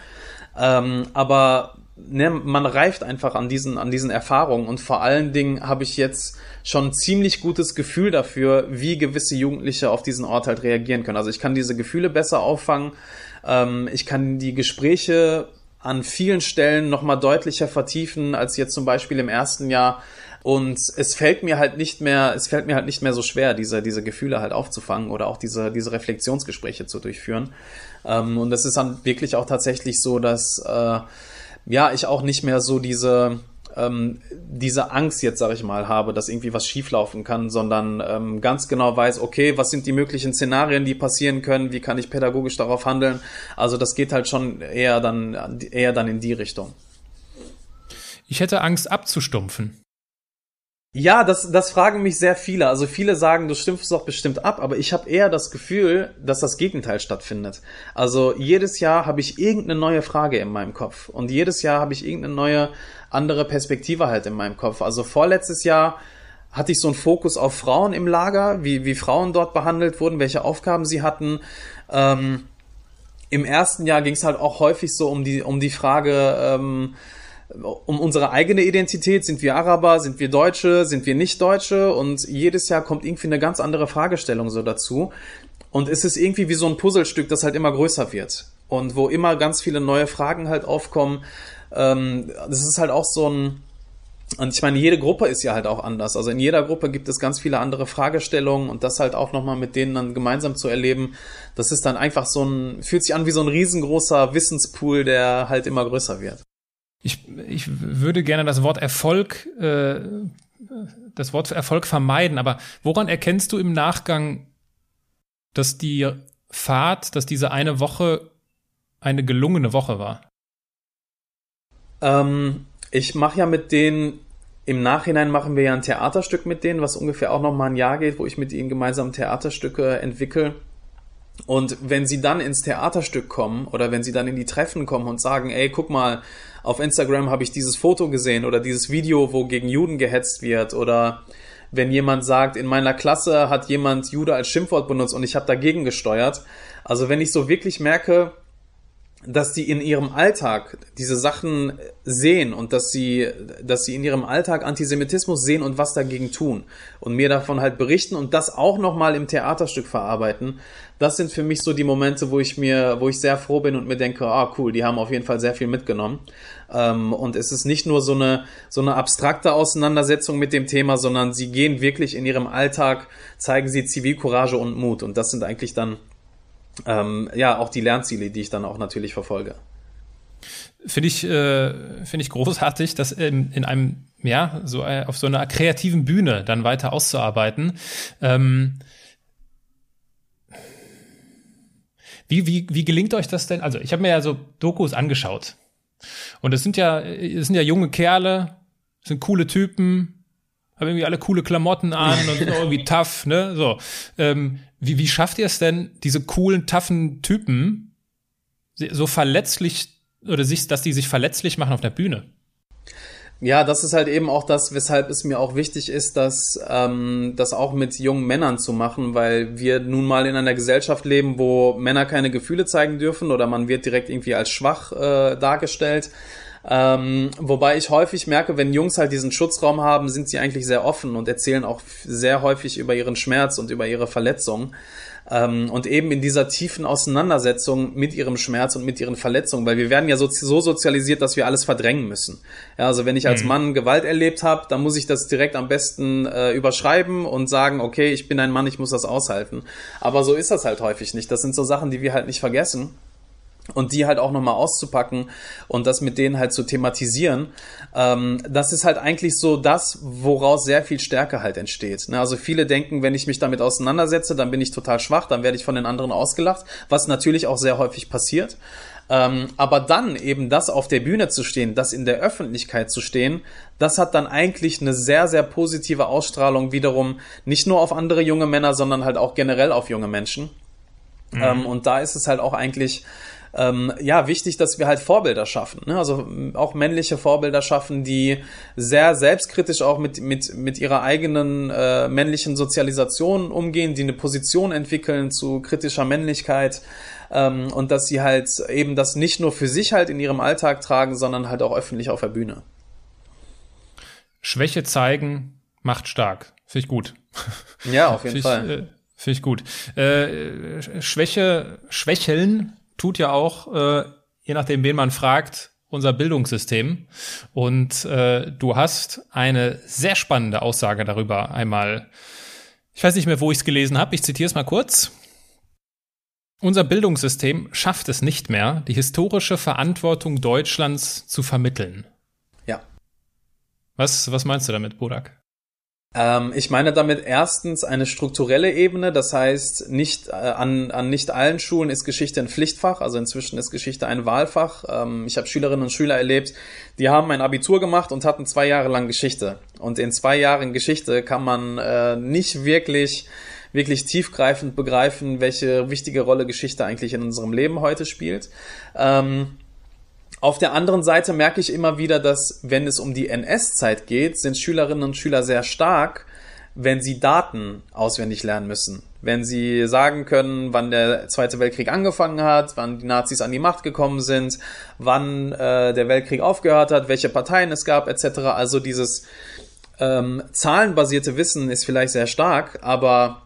Ähm, aber ne, man reift einfach an diesen, an diesen Erfahrungen und vor allen Dingen habe ich jetzt schon ein ziemlich gutes Gefühl dafür, wie gewisse Jugendliche auf diesen Ort halt reagieren können. Also ich kann diese Gefühle besser auffangen, ähm, ich kann die Gespräche an vielen Stellen nochmal deutlicher vertiefen als jetzt zum Beispiel im ersten Jahr. Und es fällt mir halt nicht mehr, es fällt mir halt nicht mehr so schwer, diese, diese Gefühle halt aufzufangen oder auch diese, diese Reflexionsgespräche zu durchführen. Ähm, und es ist dann wirklich auch tatsächlich so, dass äh, ja ich auch nicht mehr so diese ähm, diese Angst jetzt, sag ich mal, habe, dass irgendwie was schieflaufen kann, sondern ähm, ganz genau weiß, okay, was sind die möglichen Szenarien, die passieren können, wie kann ich pädagogisch darauf handeln. Also das geht halt schon eher dann, eher dann in die Richtung. Ich hätte Angst abzustumpfen. Ja, das, das fragen mich sehr viele. Also viele sagen, du stimmst doch bestimmt ab, aber ich habe eher das Gefühl, dass das Gegenteil stattfindet. Also jedes Jahr habe ich irgendeine neue Frage in meinem Kopf und jedes Jahr habe ich irgendeine neue andere Perspektive halt in meinem Kopf. Also vorletztes Jahr hatte ich so einen Fokus auf Frauen im Lager, wie, wie Frauen dort behandelt wurden, welche Aufgaben sie hatten. Ähm, Im ersten Jahr ging es halt auch häufig so um die, um die Frage, ähm, um unsere eigene Identität. Sind wir Araber? Sind wir Deutsche? Sind wir nicht Deutsche? Und jedes Jahr kommt irgendwie eine ganz andere Fragestellung so dazu. Und es ist irgendwie wie so ein Puzzlestück, das halt immer größer wird. Und wo immer ganz viele neue Fragen halt aufkommen. Ähm, das ist halt auch so ein, und ich meine, jede Gruppe ist ja halt auch anders. Also in jeder Gruppe gibt es ganz viele andere Fragestellungen und das halt auch nochmal mit denen dann gemeinsam zu erleben, das ist dann einfach so ein, fühlt sich an wie so ein riesengroßer Wissenspool, der halt immer größer wird. Ich, ich würde gerne das Wort Erfolg, äh, das Wort Erfolg vermeiden, aber woran erkennst du im Nachgang, dass die Fahrt, dass diese eine Woche eine gelungene Woche war? Ähm, ich mache ja mit denen, im Nachhinein machen wir ja ein Theaterstück mit denen, was ungefähr auch noch mal ein Jahr geht, wo ich mit ihnen gemeinsam Theaterstücke entwickle. Und wenn sie dann ins Theaterstück kommen oder wenn sie dann in die Treffen kommen und sagen, ey, guck mal, auf Instagram habe ich dieses Foto gesehen oder dieses Video, wo gegen Juden gehetzt wird oder wenn jemand sagt, in meiner Klasse hat jemand Jude als Schimpfwort benutzt und ich habe dagegen gesteuert. Also wenn ich so wirklich merke, dass die in ihrem Alltag diese Sachen sehen und dass sie, dass sie in ihrem Alltag Antisemitismus sehen und was dagegen tun und mir davon halt berichten und das auch nochmal im Theaterstück verarbeiten, das sind für mich so die Momente, wo ich mir, wo ich sehr froh bin und mir denke, ah cool, die haben auf jeden Fall sehr viel mitgenommen. Ähm, und es ist nicht nur so eine, so eine abstrakte Auseinandersetzung mit dem Thema, sondern sie gehen wirklich in ihrem Alltag, zeigen sie Zivilcourage und Mut. Und das sind eigentlich dann ähm, ja auch die Lernziele, die ich dann auch natürlich verfolge. Finde ich, äh, finde ich großartig, das in, in einem, ja, so äh, auf so einer kreativen Bühne dann weiter auszuarbeiten. Ähm, wie, wie, wie gelingt euch das denn? Also, ich habe mir ja so Dokus angeschaut. Und es sind ja, es sind ja junge Kerle, sind coole Typen, haben irgendwie alle coole Klamotten an und sind irgendwie tough, ne? So. Ähm, wie, wie schafft ihr es denn, diese coolen, toughen Typen so verletzlich oder sich, dass die sich verletzlich machen auf der Bühne? Ja, das ist halt eben auch das, weshalb es mir auch wichtig ist, dass ähm, das auch mit jungen Männern zu machen, weil wir nun mal in einer Gesellschaft leben, wo Männer keine Gefühle zeigen dürfen oder man wird direkt irgendwie als schwach äh, dargestellt. Ähm, wobei ich häufig merke, wenn Jungs halt diesen Schutzraum haben, sind sie eigentlich sehr offen und erzählen auch sehr häufig über ihren Schmerz und über ihre Verletzungen. Ähm, und eben in dieser tiefen Auseinandersetzung mit ihrem Schmerz und mit ihren Verletzungen, weil wir werden ja so, so sozialisiert, dass wir alles verdrängen müssen. Ja, also wenn ich als mhm. Mann Gewalt erlebt habe, dann muss ich das direkt am besten äh, überschreiben und sagen, okay, ich bin ein Mann, ich muss das aushalten. Aber so ist das halt häufig nicht. Das sind so Sachen, die wir halt nicht vergessen und die halt auch nochmal auszupacken und das mit denen halt zu thematisieren, ähm, das ist halt eigentlich so das, woraus sehr viel Stärke halt entsteht. Ne? Also viele denken, wenn ich mich damit auseinandersetze, dann bin ich total schwach, dann werde ich von den anderen ausgelacht, was natürlich auch sehr häufig passiert. Ähm, aber dann eben das auf der Bühne zu stehen, das in der Öffentlichkeit zu stehen, das hat dann eigentlich eine sehr, sehr positive Ausstrahlung wiederum nicht nur auf andere junge Männer, sondern halt auch generell auf junge Menschen. Mhm. Ähm, und da ist es halt auch eigentlich ähm, ja, wichtig, dass wir halt Vorbilder schaffen. Ne? Also auch männliche Vorbilder schaffen, die sehr selbstkritisch auch mit, mit, mit ihrer eigenen äh, männlichen Sozialisation umgehen, die eine Position entwickeln zu kritischer Männlichkeit ähm, und dass sie halt eben das nicht nur für sich halt in ihrem Alltag tragen, sondern halt auch öffentlich auf der Bühne. Schwäche zeigen macht stark. Finde ich gut. Ja, auf jeden Fall. äh, Finde ich gut. Äh, Schwäche, Schwächeln tut ja auch, äh, je nachdem, wen man fragt, unser Bildungssystem. Und äh, du hast eine sehr spannende Aussage darüber einmal. Ich weiß nicht mehr, wo ich es gelesen habe. Ich zitiere es mal kurz. Unser Bildungssystem schafft es nicht mehr, die historische Verantwortung Deutschlands zu vermitteln. Ja. Was, was meinst du damit, Burak? Ähm, ich meine damit erstens eine strukturelle Ebene, das heißt, nicht, äh, an, an nicht allen Schulen ist Geschichte ein Pflichtfach, also inzwischen ist Geschichte ein Wahlfach. Ähm, ich habe Schülerinnen und Schüler erlebt, die haben ein Abitur gemacht und hatten zwei Jahre lang Geschichte. Und in zwei Jahren Geschichte kann man äh, nicht wirklich wirklich tiefgreifend begreifen, welche wichtige Rolle Geschichte eigentlich in unserem Leben heute spielt. Ähm, auf der anderen Seite merke ich immer wieder, dass wenn es um die NS-Zeit geht, sind Schülerinnen und Schüler sehr stark, wenn sie Daten auswendig lernen müssen. Wenn sie sagen können, wann der Zweite Weltkrieg angefangen hat, wann die Nazis an die Macht gekommen sind, wann äh, der Weltkrieg aufgehört hat, welche Parteien es gab, etc. Also dieses ähm, zahlenbasierte Wissen ist vielleicht sehr stark, aber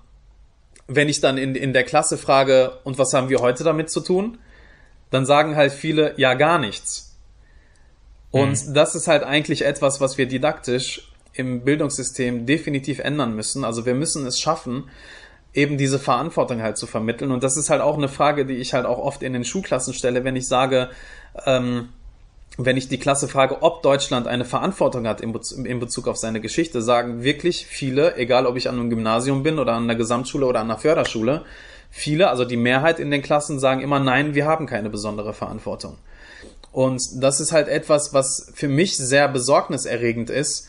wenn ich dann in, in der Klasse frage, und was haben wir heute damit zu tun? Dann sagen halt viele, ja, gar nichts. Und mhm. das ist halt eigentlich etwas, was wir didaktisch im Bildungssystem definitiv ändern müssen. Also wir müssen es schaffen, eben diese Verantwortung halt zu vermitteln. Und das ist halt auch eine Frage, die ich halt auch oft in den Schulklassen stelle, wenn ich sage, ähm, wenn ich die Klasse frage, ob Deutschland eine Verantwortung hat in, Bezug auf seine Geschichte, sagen wirklich viele, egal ob ich an einem Gymnasium bin oder an einer Gesamtschule oder an einer Förderschule, viele, also die Mehrheit in den Klassen sagen immer, nein, wir haben keine besondere Verantwortung. Und das ist halt etwas, was für mich sehr besorgniserregend ist,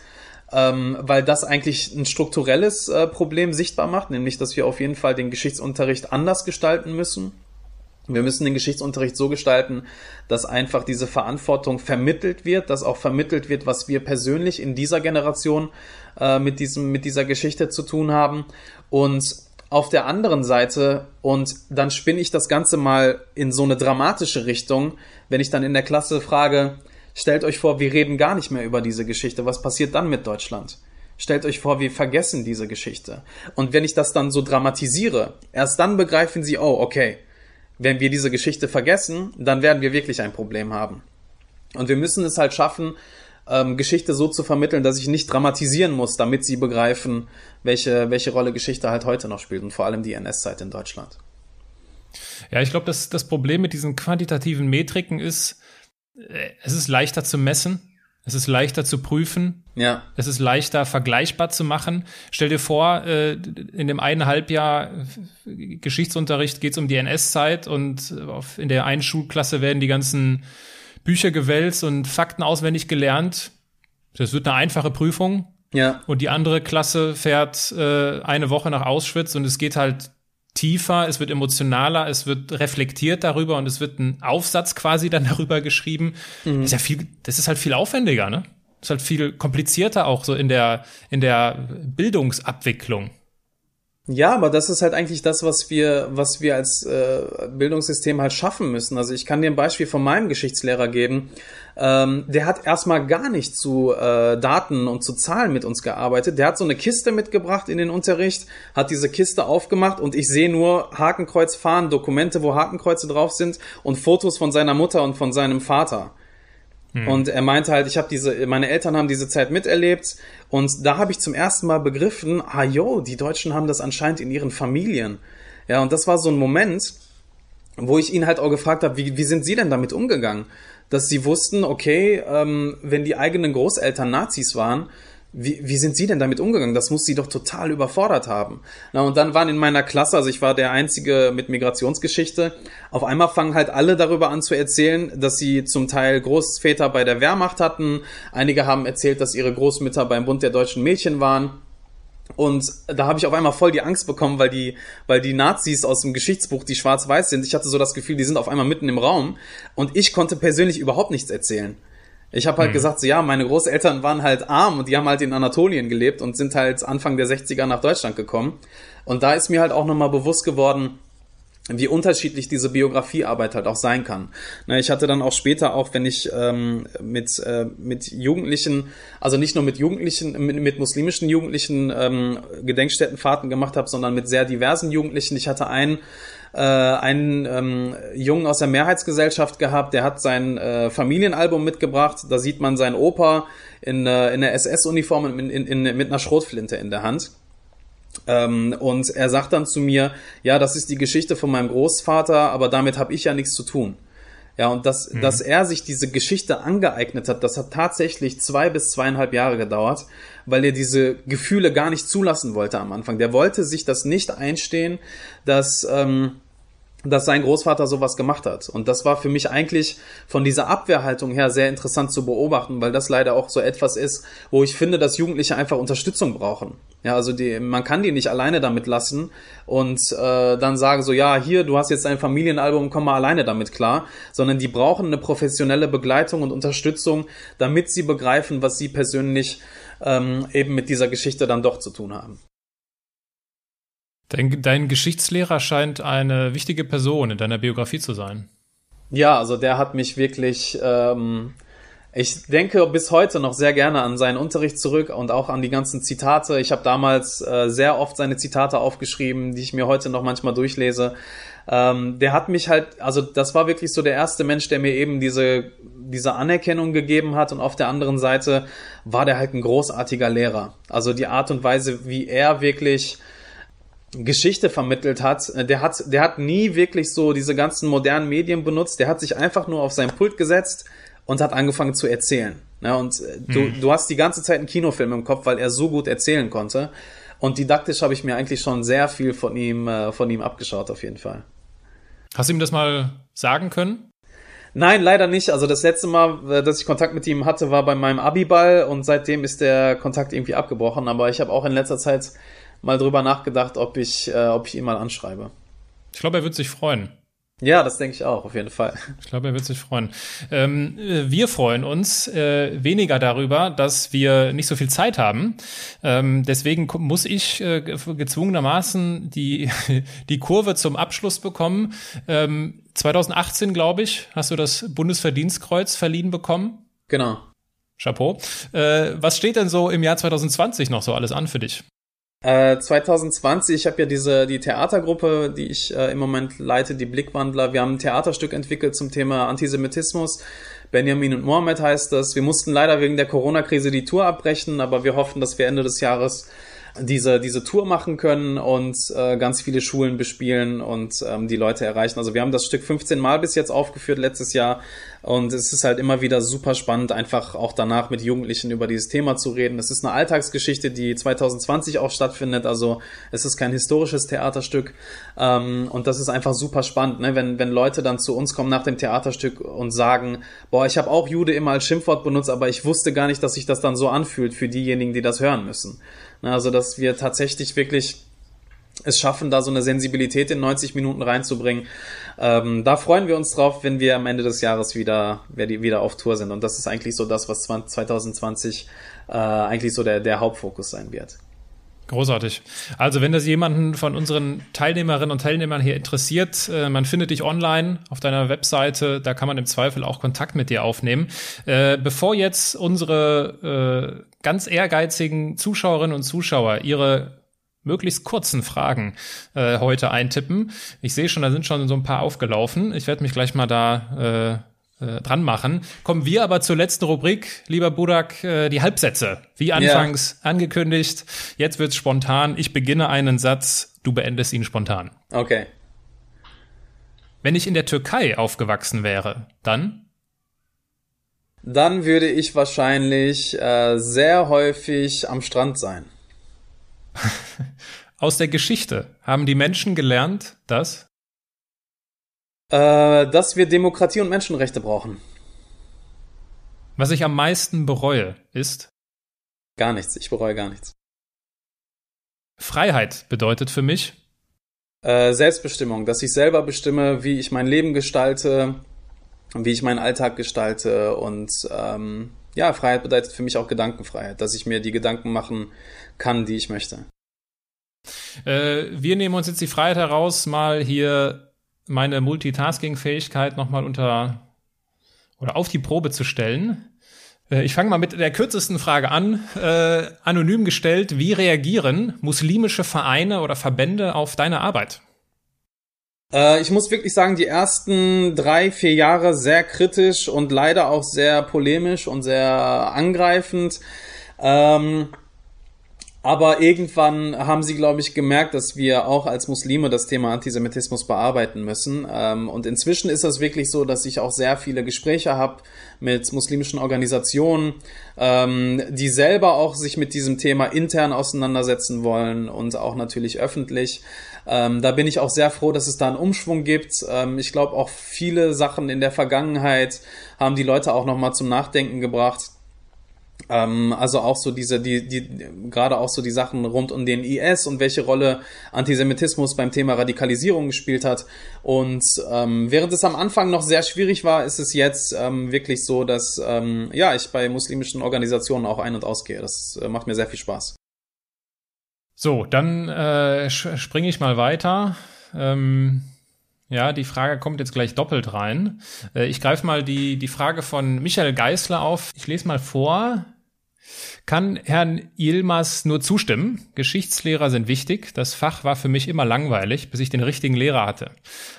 ähm, weil das eigentlich ein strukturelles äh, Problem sichtbar macht, nämlich dass wir auf jeden Fall den Geschichtsunterricht anders gestalten müssen. Wir müssen den Geschichtsunterricht so gestalten, dass einfach diese Verantwortung vermittelt wird, dass auch vermittelt wird, was wir persönlich in dieser Generation äh, mit diesem, mit dieser Geschichte zu tun haben. Und auf der anderen Seite, und dann spinne ich das Ganze mal in so eine dramatische Richtung, wenn ich dann in der Klasse frage, stellt euch vor, wir reden gar nicht mehr über diese Geschichte, was passiert dann mit Deutschland? Stellt euch vor, wir vergessen diese Geschichte. Und wenn ich das dann so dramatisiere, erst dann begreifen sie, oh, okay, wenn wir diese Geschichte vergessen, dann werden wir wirklich ein Problem haben. Und wir müssen es halt schaffen, ähm, Geschichte so zu vermitteln, dass ich nicht dramatisieren muss, damit sie begreifen, welche, welche Rolle Geschichte halt heute noch spielt und vor allem die NS-Zeit in Deutschland. Ja, ich glaube, das, das Problem mit diesen quantitativen Metriken ist, äh, es ist leichter zu messen, es ist leichter zu prüfen, ja. es ist leichter vergleichbar zu machen. Stell dir vor, äh, in dem einen Halbjahr Geschichtsunterricht geht es um die NS-Zeit und in der einen Schulklasse werden die ganzen Bücher gewälzt und Fakten auswendig gelernt. Das wird eine einfache Prüfung. Ja. Und die andere Klasse fährt äh, eine Woche nach Auschwitz und es geht halt tiefer, es wird emotionaler, es wird reflektiert darüber und es wird ein Aufsatz quasi dann darüber geschrieben. Mhm. Das ist ja viel, das ist halt viel aufwendiger, ne? Das ist halt viel komplizierter auch so in der, in der Bildungsabwicklung. Ja, aber das ist halt eigentlich das, was wir, was wir als äh, Bildungssystem halt schaffen müssen. Also ich kann dir ein Beispiel von meinem Geschichtslehrer geben. Ähm, der hat erstmal gar nicht zu äh, Daten und zu Zahlen mit uns gearbeitet. Der hat so eine Kiste mitgebracht in den Unterricht, hat diese Kiste aufgemacht und ich sehe nur Hakenkreuz fahren, Dokumente, wo Hakenkreuze drauf sind und Fotos von seiner Mutter und von seinem Vater. Hm. Und er meinte halt, ich habe diese, meine Eltern haben diese Zeit miterlebt und da habe ich zum ersten Mal begriffen, ah jo, die Deutschen haben das anscheinend in ihren Familien. Ja, und das war so ein Moment, wo ich ihn halt auch gefragt habe, wie, wie sind sie denn damit umgegangen? Dass sie wussten, okay, ähm, wenn die eigenen Großeltern Nazis waren, wie, wie sind Sie denn damit umgegangen? Das muss Sie doch total überfordert haben. Na, und dann waren in meiner Klasse, also ich war der Einzige mit Migrationsgeschichte, auf einmal fangen halt alle darüber an zu erzählen, dass sie zum Teil Großväter bei der Wehrmacht hatten. Einige haben erzählt, dass ihre Großmütter beim Bund der deutschen Mädchen waren. Und da habe ich auf einmal voll die Angst bekommen, weil die, weil die Nazis aus dem Geschichtsbuch, die schwarz-weiß sind, ich hatte so das Gefühl, die sind auf einmal mitten im Raum und ich konnte persönlich überhaupt nichts erzählen. Ich habe halt mhm. gesagt, so ja, meine Großeltern waren halt arm und die haben halt in Anatolien gelebt und sind halt Anfang der 60er nach Deutschland gekommen. Und da ist mir halt auch nochmal bewusst geworden, wie unterschiedlich diese Biografiearbeit halt auch sein kann. Ne, ich hatte dann auch später, auch wenn ich ähm, mit, äh, mit Jugendlichen, also nicht nur mit Jugendlichen, mit, mit muslimischen Jugendlichen ähm, Gedenkstättenfahrten gemacht habe, sondern mit sehr diversen Jugendlichen. Ich hatte einen, äh, einen ähm, Jungen aus der Mehrheitsgesellschaft gehabt, der hat sein äh, Familienalbum mitgebracht. Da sieht man seinen Opa in, äh, in der SS-Uniform in, in, in, mit einer Schrotflinte in der Hand. Ähm, und er sagt dann zu mir, ja, das ist die Geschichte von meinem Großvater, aber damit habe ich ja nichts zu tun. Ja, und dass, mhm. dass er sich diese Geschichte angeeignet hat, das hat tatsächlich zwei bis zweieinhalb Jahre gedauert, weil er diese Gefühle gar nicht zulassen wollte am Anfang. Der wollte sich das nicht einstehen, dass, ähm, dass sein Großvater sowas gemacht hat. Und das war für mich eigentlich von dieser Abwehrhaltung her sehr interessant zu beobachten, weil das leider auch so etwas ist, wo ich finde, dass Jugendliche einfach Unterstützung brauchen. Ja, also die, man kann die nicht alleine damit lassen und äh, dann sagen so, ja, hier, du hast jetzt ein Familienalbum, komm mal alleine damit klar, sondern die brauchen eine professionelle Begleitung und Unterstützung, damit sie begreifen, was sie persönlich ähm, eben mit dieser Geschichte dann doch zu tun haben. Dein, dein Geschichtslehrer scheint eine wichtige Person in deiner Biografie zu sein. Ja, also der hat mich wirklich, ähm, ich denke bis heute noch sehr gerne an seinen Unterricht zurück und auch an die ganzen Zitate. Ich habe damals äh, sehr oft seine Zitate aufgeschrieben, die ich mir heute noch manchmal durchlese. Ähm, der hat mich halt, also das war wirklich so der erste Mensch, der mir eben diese, diese Anerkennung gegeben hat und auf der anderen Seite war der halt ein großartiger Lehrer. Also die Art und Weise, wie er wirklich Geschichte vermittelt hat, äh, der hat, der hat nie wirklich so diese ganzen modernen Medien benutzt. Der hat sich einfach nur auf sein Pult gesetzt und hat angefangen zu erzählen. Ja, und äh, du, hm. du hast die ganze Zeit einen Kinofilm im Kopf, weil er so gut erzählen konnte. Und didaktisch habe ich mir eigentlich schon sehr viel von ihm, äh, von ihm abgeschaut, auf jeden Fall. Hast du ihm das mal sagen können? Nein, leider nicht. Also das letzte Mal, dass ich Kontakt mit ihm hatte, war bei meinem Abiball und seitdem ist der Kontakt irgendwie abgebrochen. Aber ich habe auch in letzter Zeit mal drüber nachgedacht, ob ich, äh, ob ich ihn mal anschreibe. Ich glaube, er wird sich freuen. Ja, das denke ich auch, auf jeden Fall. Ich glaube, er wird sich freuen. Ähm, äh, wir freuen uns äh, weniger darüber, dass wir nicht so viel Zeit haben. Ähm, deswegen muss ich äh, gezwungenermaßen die, die Kurve zum Abschluss bekommen. Ähm, 2018, glaube ich, hast du das Bundesverdienstkreuz verliehen bekommen. Genau. Chapeau. Äh, was steht denn so im Jahr 2020 noch so alles an für dich? Äh, 2020, ich habe ja diese die Theatergruppe, die ich äh, im Moment leite, die Blickwandler. Wir haben ein Theaterstück entwickelt zum Thema Antisemitismus. Benjamin und Mohammed heißt das. Wir mussten leider wegen der Corona-Krise die Tour abbrechen, aber wir hoffen, dass wir Ende des Jahres diese, diese Tour machen können und äh, ganz viele Schulen bespielen und ähm, die Leute erreichen. Also wir haben das Stück 15 Mal bis jetzt aufgeführt letztes Jahr und es ist halt immer wieder super spannend, einfach auch danach mit Jugendlichen über dieses Thema zu reden. Es ist eine Alltagsgeschichte, die 2020 auch stattfindet, also es ist kein historisches Theaterstück ähm, und das ist einfach super spannend, ne? wenn, wenn Leute dann zu uns kommen nach dem Theaterstück und sagen, boah, ich habe auch Jude immer als Schimpfwort benutzt, aber ich wusste gar nicht, dass sich das dann so anfühlt für diejenigen, die das hören müssen. Also, dass wir tatsächlich wirklich es schaffen, da so eine Sensibilität in 90 Minuten reinzubringen. Ähm, da freuen wir uns drauf, wenn wir am Ende des Jahres wieder, wieder auf Tour sind. Und das ist eigentlich so das, was 2020 äh, eigentlich so der, der Hauptfokus sein wird. Großartig. Also, wenn das jemanden von unseren Teilnehmerinnen und Teilnehmern hier interessiert, äh, man findet dich online auf deiner Webseite, da kann man im Zweifel auch Kontakt mit dir aufnehmen. Äh, bevor jetzt unsere äh, ganz ehrgeizigen Zuschauerinnen und Zuschauer ihre möglichst kurzen Fragen äh, heute eintippen. Ich sehe schon, da sind schon so ein paar aufgelaufen. Ich werde mich gleich mal da äh, dran machen. Kommen wir aber zur letzten Rubrik, lieber Budak, äh, die Halbsätze. Wie anfangs ja. angekündigt, jetzt wird's spontan. Ich beginne einen Satz, du beendest ihn spontan. Okay. Wenn ich in der Türkei aufgewachsen wäre, dann? Dann würde ich wahrscheinlich äh, sehr häufig am Strand sein. Aus der Geschichte haben die Menschen gelernt, dass? Äh, dass wir Demokratie und Menschenrechte brauchen. Was ich am meisten bereue, ist? Gar nichts. Ich bereue gar nichts. Freiheit bedeutet für mich? Äh, Selbstbestimmung, dass ich selber bestimme, wie ich mein Leben gestalte, wie ich meinen Alltag gestalte und ähm, ja, Freiheit bedeutet für mich auch Gedankenfreiheit, dass ich mir die Gedanken machen kann, die ich möchte. Äh, wir nehmen uns jetzt die Freiheit heraus, mal hier meine Multitasking-Fähigkeit nochmal unter oder auf die Probe zu stellen. Äh, ich fange mal mit der kürzesten Frage an. Äh, anonym gestellt, wie reagieren muslimische Vereine oder Verbände auf deine Arbeit? Äh, ich muss wirklich sagen, die ersten drei, vier Jahre sehr kritisch und leider auch sehr polemisch und sehr angreifend. Ähm, aber irgendwann haben sie, glaube ich, gemerkt, dass wir auch als Muslime das Thema Antisemitismus bearbeiten müssen. Ähm, und inzwischen ist es wirklich so, dass ich auch sehr viele Gespräche habe mit muslimischen Organisationen, ähm, die selber auch sich mit diesem Thema intern auseinandersetzen wollen und auch natürlich öffentlich. Ähm, da bin ich auch sehr froh, dass es da einen Umschwung gibt. ich glaube, auch viele Sachen in der Vergangenheit haben die Leute auch nochmal zum Nachdenken gebracht ähm, also auch so diese, die, die, gerade auch so die Sachen rund um den IS und welche Rolle Antisemitismus beim Thema Radikalisierung gespielt hat. Und ähm, während es am Anfang noch sehr schwierig war, ist es jetzt ähm, wirklich so, dass ähm, ja ich bei muslimischen Organisationen auch ein- und ausgehe. Das äh, macht mir sehr viel Spaß. So, dann äh, springe ich mal weiter. Ähm ja, die Frage kommt jetzt gleich doppelt rein. Äh, ich greife mal die, die Frage von Michael Geisler auf. Ich lese mal vor. Kann Herrn Ilmas nur zustimmen. Geschichtslehrer sind wichtig. Das Fach war für mich immer langweilig, bis ich den richtigen Lehrer hatte.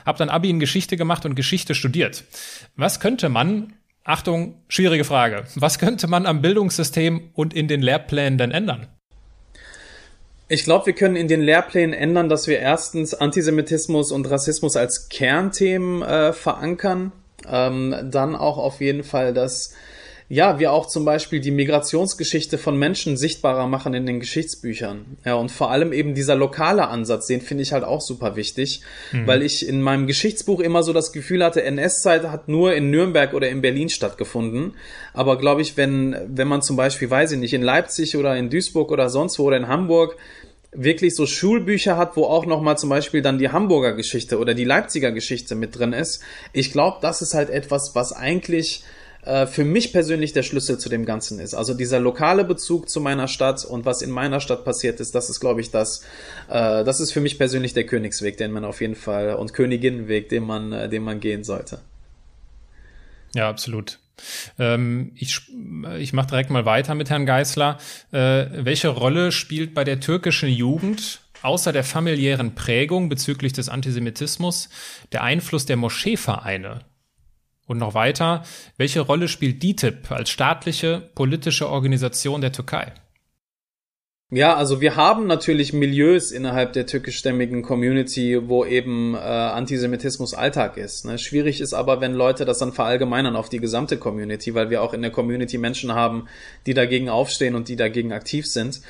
Hab dann Abi in Geschichte gemacht und Geschichte studiert. Was könnte man, Achtung, schwierige Frage, was könnte man am Bildungssystem und in den Lehrplänen denn ändern? Ich glaube, wir können in den Lehrplänen ändern, dass wir erstens Antisemitismus und Rassismus als Kernthemen äh, verankern. Ähm, dann auch auf jeden Fall, dass ja, wir auch zum Beispiel die Migrationsgeschichte von Menschen sichtbarer machen in den Geschichtsbüchern. Ja, und vor allem eben dieser lokale Ansatz, den finde ich halt auch super wichtig, mhm. weil ich in meinem Geschichtsbuch immer so das Gefühl hatte, NS-Zeit hat nur in Nürnberg oder in Berlin stattgefunden. Aber glaube ich, wenn, wenn man zum Beispiel, weiß ich nicht, in Leipzig oder in Duisburg oder sonst wo oder in Hamburg wirklich so Schulbücher hat, wo auch nochmal zum Beispiel dann die Hamburger Geschichte oder die Leipziger Geschichte mit drin ist. Ich glaube, das ist halt etwas, was eigentlich äh, für mich persönlich der Schlüssel zu dem Ganzen ist. Also dieser lokale Bezug zu meiner Stadt und was in meiner Stadt passiert ist, das ist, glaube ich, das, äh, das ist für mich persönlich der Königsweg, den man auf jeden Fall und Königinnenweg, den man, äh, den man gehen sollte. Ja, absolut. Ähm, ich ich mache direkt mal weiter mit Herrn Geißler. Äh, welche Rolle spielt bei der türkischen Jugend außer der familiären Prägung bezüglich des Antisemitismus der Einfluss der Moscheevereine? Und noch weiter, welche Rolle spielt DITIB als staatliche politische Organisation der Türkei? Ja, also wir haben natürlich Milieus innerhalb der türkischstämmigen Community, wo eben äh, Antisemitismus Alltag ist. Ne? Schwierig ist aber, wenn Leute das dann verallgemeinern auf die gesamte Community, weil wir auch in der Community Menschen haben, die dagegen aufstehen und die dagegen aktiv sind.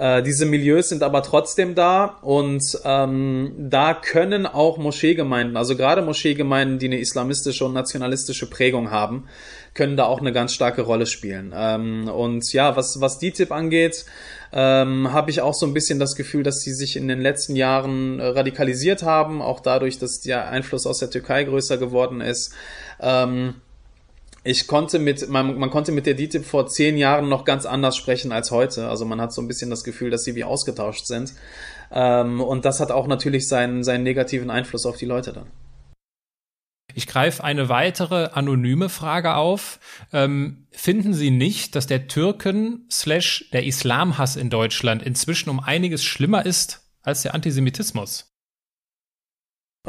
Äh, diese Milieus sind aber trotzdem da und ähm, da können auch Moscheegemeinden, also gerade Moscheegemeinden, die eine islamistische und nationalistische Prägung haben, können da auch eine ganz starke Rolle spielen. Ähm, und ja, was, was die Tipp angeht, ähm, habe ich auch so ein bisschen das Gefühl, dass sie sich in den letzten Jahren äh, radikalisiert haben, auch dadurch, dass der Einfluss aus der Türkei größer geworden ist. Ähm, ich konnte mit, man, man konnte mit der DTIP vor zehn Jahren noch ganz anders sprechen als heute. Also man hat so ein bisschen das Gefühl, dass sie wie ausgetauscht sind. Ähm, und das hat auch natürlich seinen, seinen negativen Einfluss auf die Leute dann. Ich greife eine weitere anonyme Frage auf. Ähm, finden Sie nicht, dass der Türken slash der Islamhass in Deutschland inzwischen um einiges schlimmer ist als der Antisemitismus?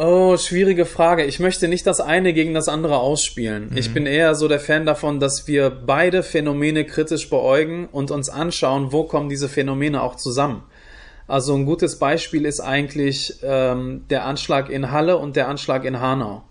Oh, schwierige Frage. Ich möchte nicht das eine gegen das andere ausspielen. Mhm. Ich bin eher so der Fan davon, dass wir beide Phänomene kritisch beäugen und uns anschauen, wo kommen diese Phänomene auch zusammen. Also ein gutes Beispiel ist eigentlich ähm, der Anschlag in Halle und der Anschlag in Hanau.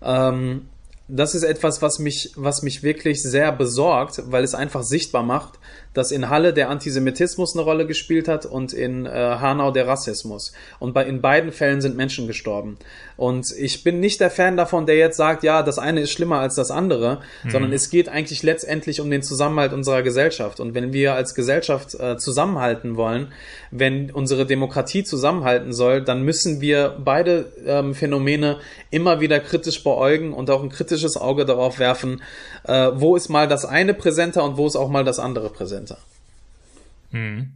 Ähm, das ist etwas, was mich, was mich wirklich sehr besorgt, weil es einfach sichtbar macht, dass in Halle der Antisemitismus eine Rolle gespielt hat und in äh, Hanau der Rassismus. Und bei, in beiden Fällen sind Menschen gestorben. Und ich bin nicht der Fan davon, der jetzt sagt, ja, das eine ist schlimmer als das andere, mhm. sondern es geht eigentlich letztendlich um den Zusammenhalt unserer Gesellschaft. Und wenn wir als Gesellschaft äh, zusammenhalten wollen, wenn unsere Demokratie zusammenhalten soll, dann müssen wir beide ähm, Phänomene immer wieder kritisch beäugen und auch ein kritisches Auge darauf werfen, äh, wo ist mal das eine präsenter und wo ist auch mal das andere präsenter. Mhm.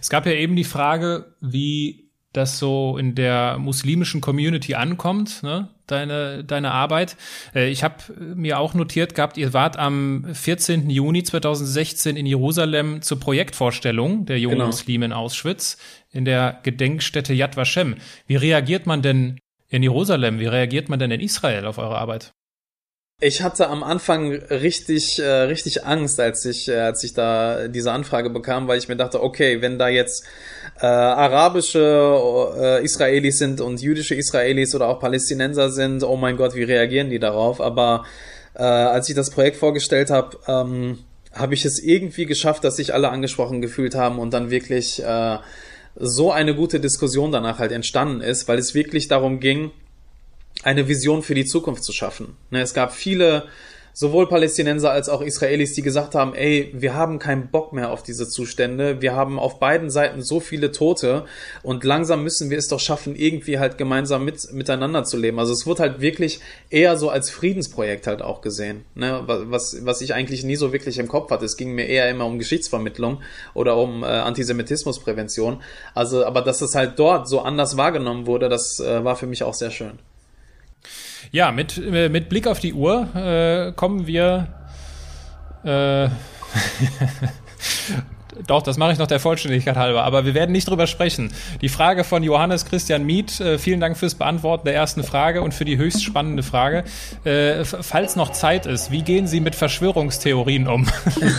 Es gab ja eben die Frage, wie das so in der muslimischen Community ankommt, ne? deine, deine Arbeit. Äh, ich habe mir auch notiert gehabt, ihr wart am 14. Juni 2016 in Jerusalem zur Projektvorstellung der jungen genau. Muslime in Auschwitz in der Gedenkstätte Yad Vashem. Wie reagiert man denn in Jerusalem? Wie reagiert man denn in Israel auf eure Arbeit? Ich hatte am Anfang richtig, äh, richtig Angst, als ich, äh, als ich da diese Anfrage bekam, weil ich mir dachte, okay, wenn da jetzt äh, arabische äh, Israelis sind und jüdische Israelis oder auch Palästinenser sind, oh mein Gott, wie reagieren die darauf? Aber äh, als ich das Projekt vorgestellt habe, ähm, habe ich es irgendwie geschafft, dass sich alle angesprochen gefühlt haben und dann wirklich äh, so eine gute Diskussion danach halt entstanden ist, weil es wirklich darum ging, eine Vision für die Zukunft zu schaffen. Ne, es gab viele, sowohl Palästinenser als auch Israelis, die gesagt haben, ey, wir haben keinen Bock mehr auf diese Zustände, wir haben auf beiden Seiten so viele Tote und langsam müssen wir es doch schaffen, irgendwie halt gemeinsam mit, miteinander zu leben. Also es wird halt wirklich eher so als Friedensprojekt halt auch gesehen, ne? was, was ich eigentlich nie so wirklich im Kopf hatte. Es ging mir eher immer um Geschichtsvermittlung oder um äh, Antisemitismusprävention. Also, aber dass es halt dort so anders wahrgenommen wurde, das äh, war für mich auch sehr schön. Ja, mit, äh, mit Blick auf die Uhr äh, kommen wir. Äh, Doch, das mache ich noch der Vollständigkeit halber, aber wir werden nicht drüber sprechen. Die Frage von Johannes Christian Miet, äh, vielen Dank fürs Beantworten der ersten Frage und für die höchst spannende Frage. Äh, falls noch Zeit ist, wie gehen Sie mit Verschwörungstheorien um?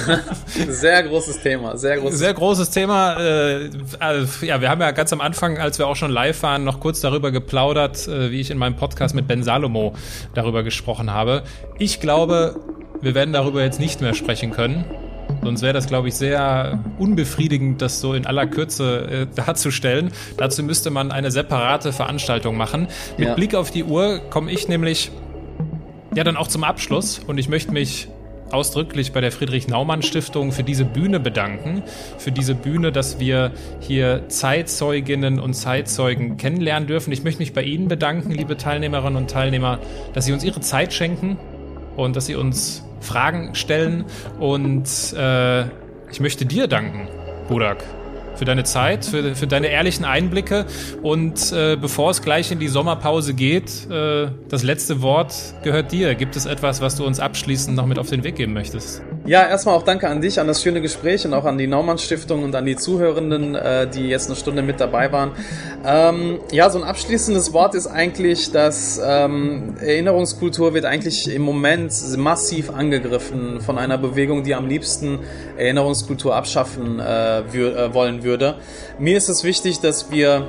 sehr großes Thema, sehr großes Sehr großes Thema. Äh, also, ja, wir haben ja ganz am Anfang, als wir auch schon live waren, noch kurz darüber geplaudert, äh, wie ich in meinem Podcast mit Ben Salomo darüber gesprochen habe. Ich glaube, wir werden darüber jetzt nicht mehr sprechen können. Sonst wäre das, glaube ich, sehr unbefriedigend, das so in aller Kürze äh, darzustellen. Dazu müsste man eine separate Veranstaltung machen. Mit ja. Blick auf die Uhr komme ich nämlich ja dann auch zum Abschluss und ich möchte mich ausdrücklich bei der Friedrich Naumann Stiftung für diese Bühne bedanken, für diese Bühne, dass wir hier Zeitzeuginnen und Zeitzeugen kennenlernen dürfen. Ich möchte mich bei Ihnen bedanken, liebe Teilnehmerinnen und Teilnehmer, dass Sie uns Ihre Zeit schenken und dass Sie uns Fragen stellen. Und äh, ich möchte dir danken, Budak, für deine Zeit, für, für deine ehrlichen Einblicke. Und äh, bevor es gleich in die Sommerpause geht, äh, das letzte Wort gehört dir. Gibt es etwas, was du uns abschließend noch mit auf den Weg geben möchtest? Ja, erstmal auch danke an dich, an das schöne Gespräch und auch an die Naumann Stiftung und an die Zuhörenden, äh, die jetzt eine Stunde mit dabei waren. Ähm, ja, so ein abschließendes Wort ist eigentlich, dass ähm, Erinnerungskultur wird eigentlich im Moment massiv angegriffen von einer Bewegung, die am liebsten Erinnerungskultur abschaffen äh, wür äh, wollen würde. Mir ist es wichtig, dass wir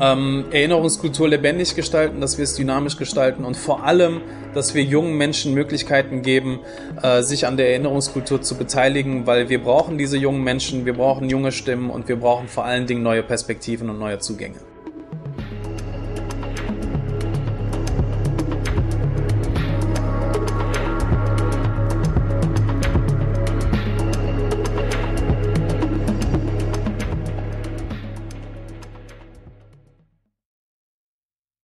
ähm, Erinnerungskultur lebendig gestalten, dass wir es dynamisch gestalten und vor allem, dass wir jungen Menschen Möglichkeiten geben, äh, sich an der Erinnerungskultur zu beteiligen, weil wir brauchen diese jungen Menschen, wir brauchen junge Stimmen und wir brauchen vor allen Dingen neue Perspektiven und neue Zugänge.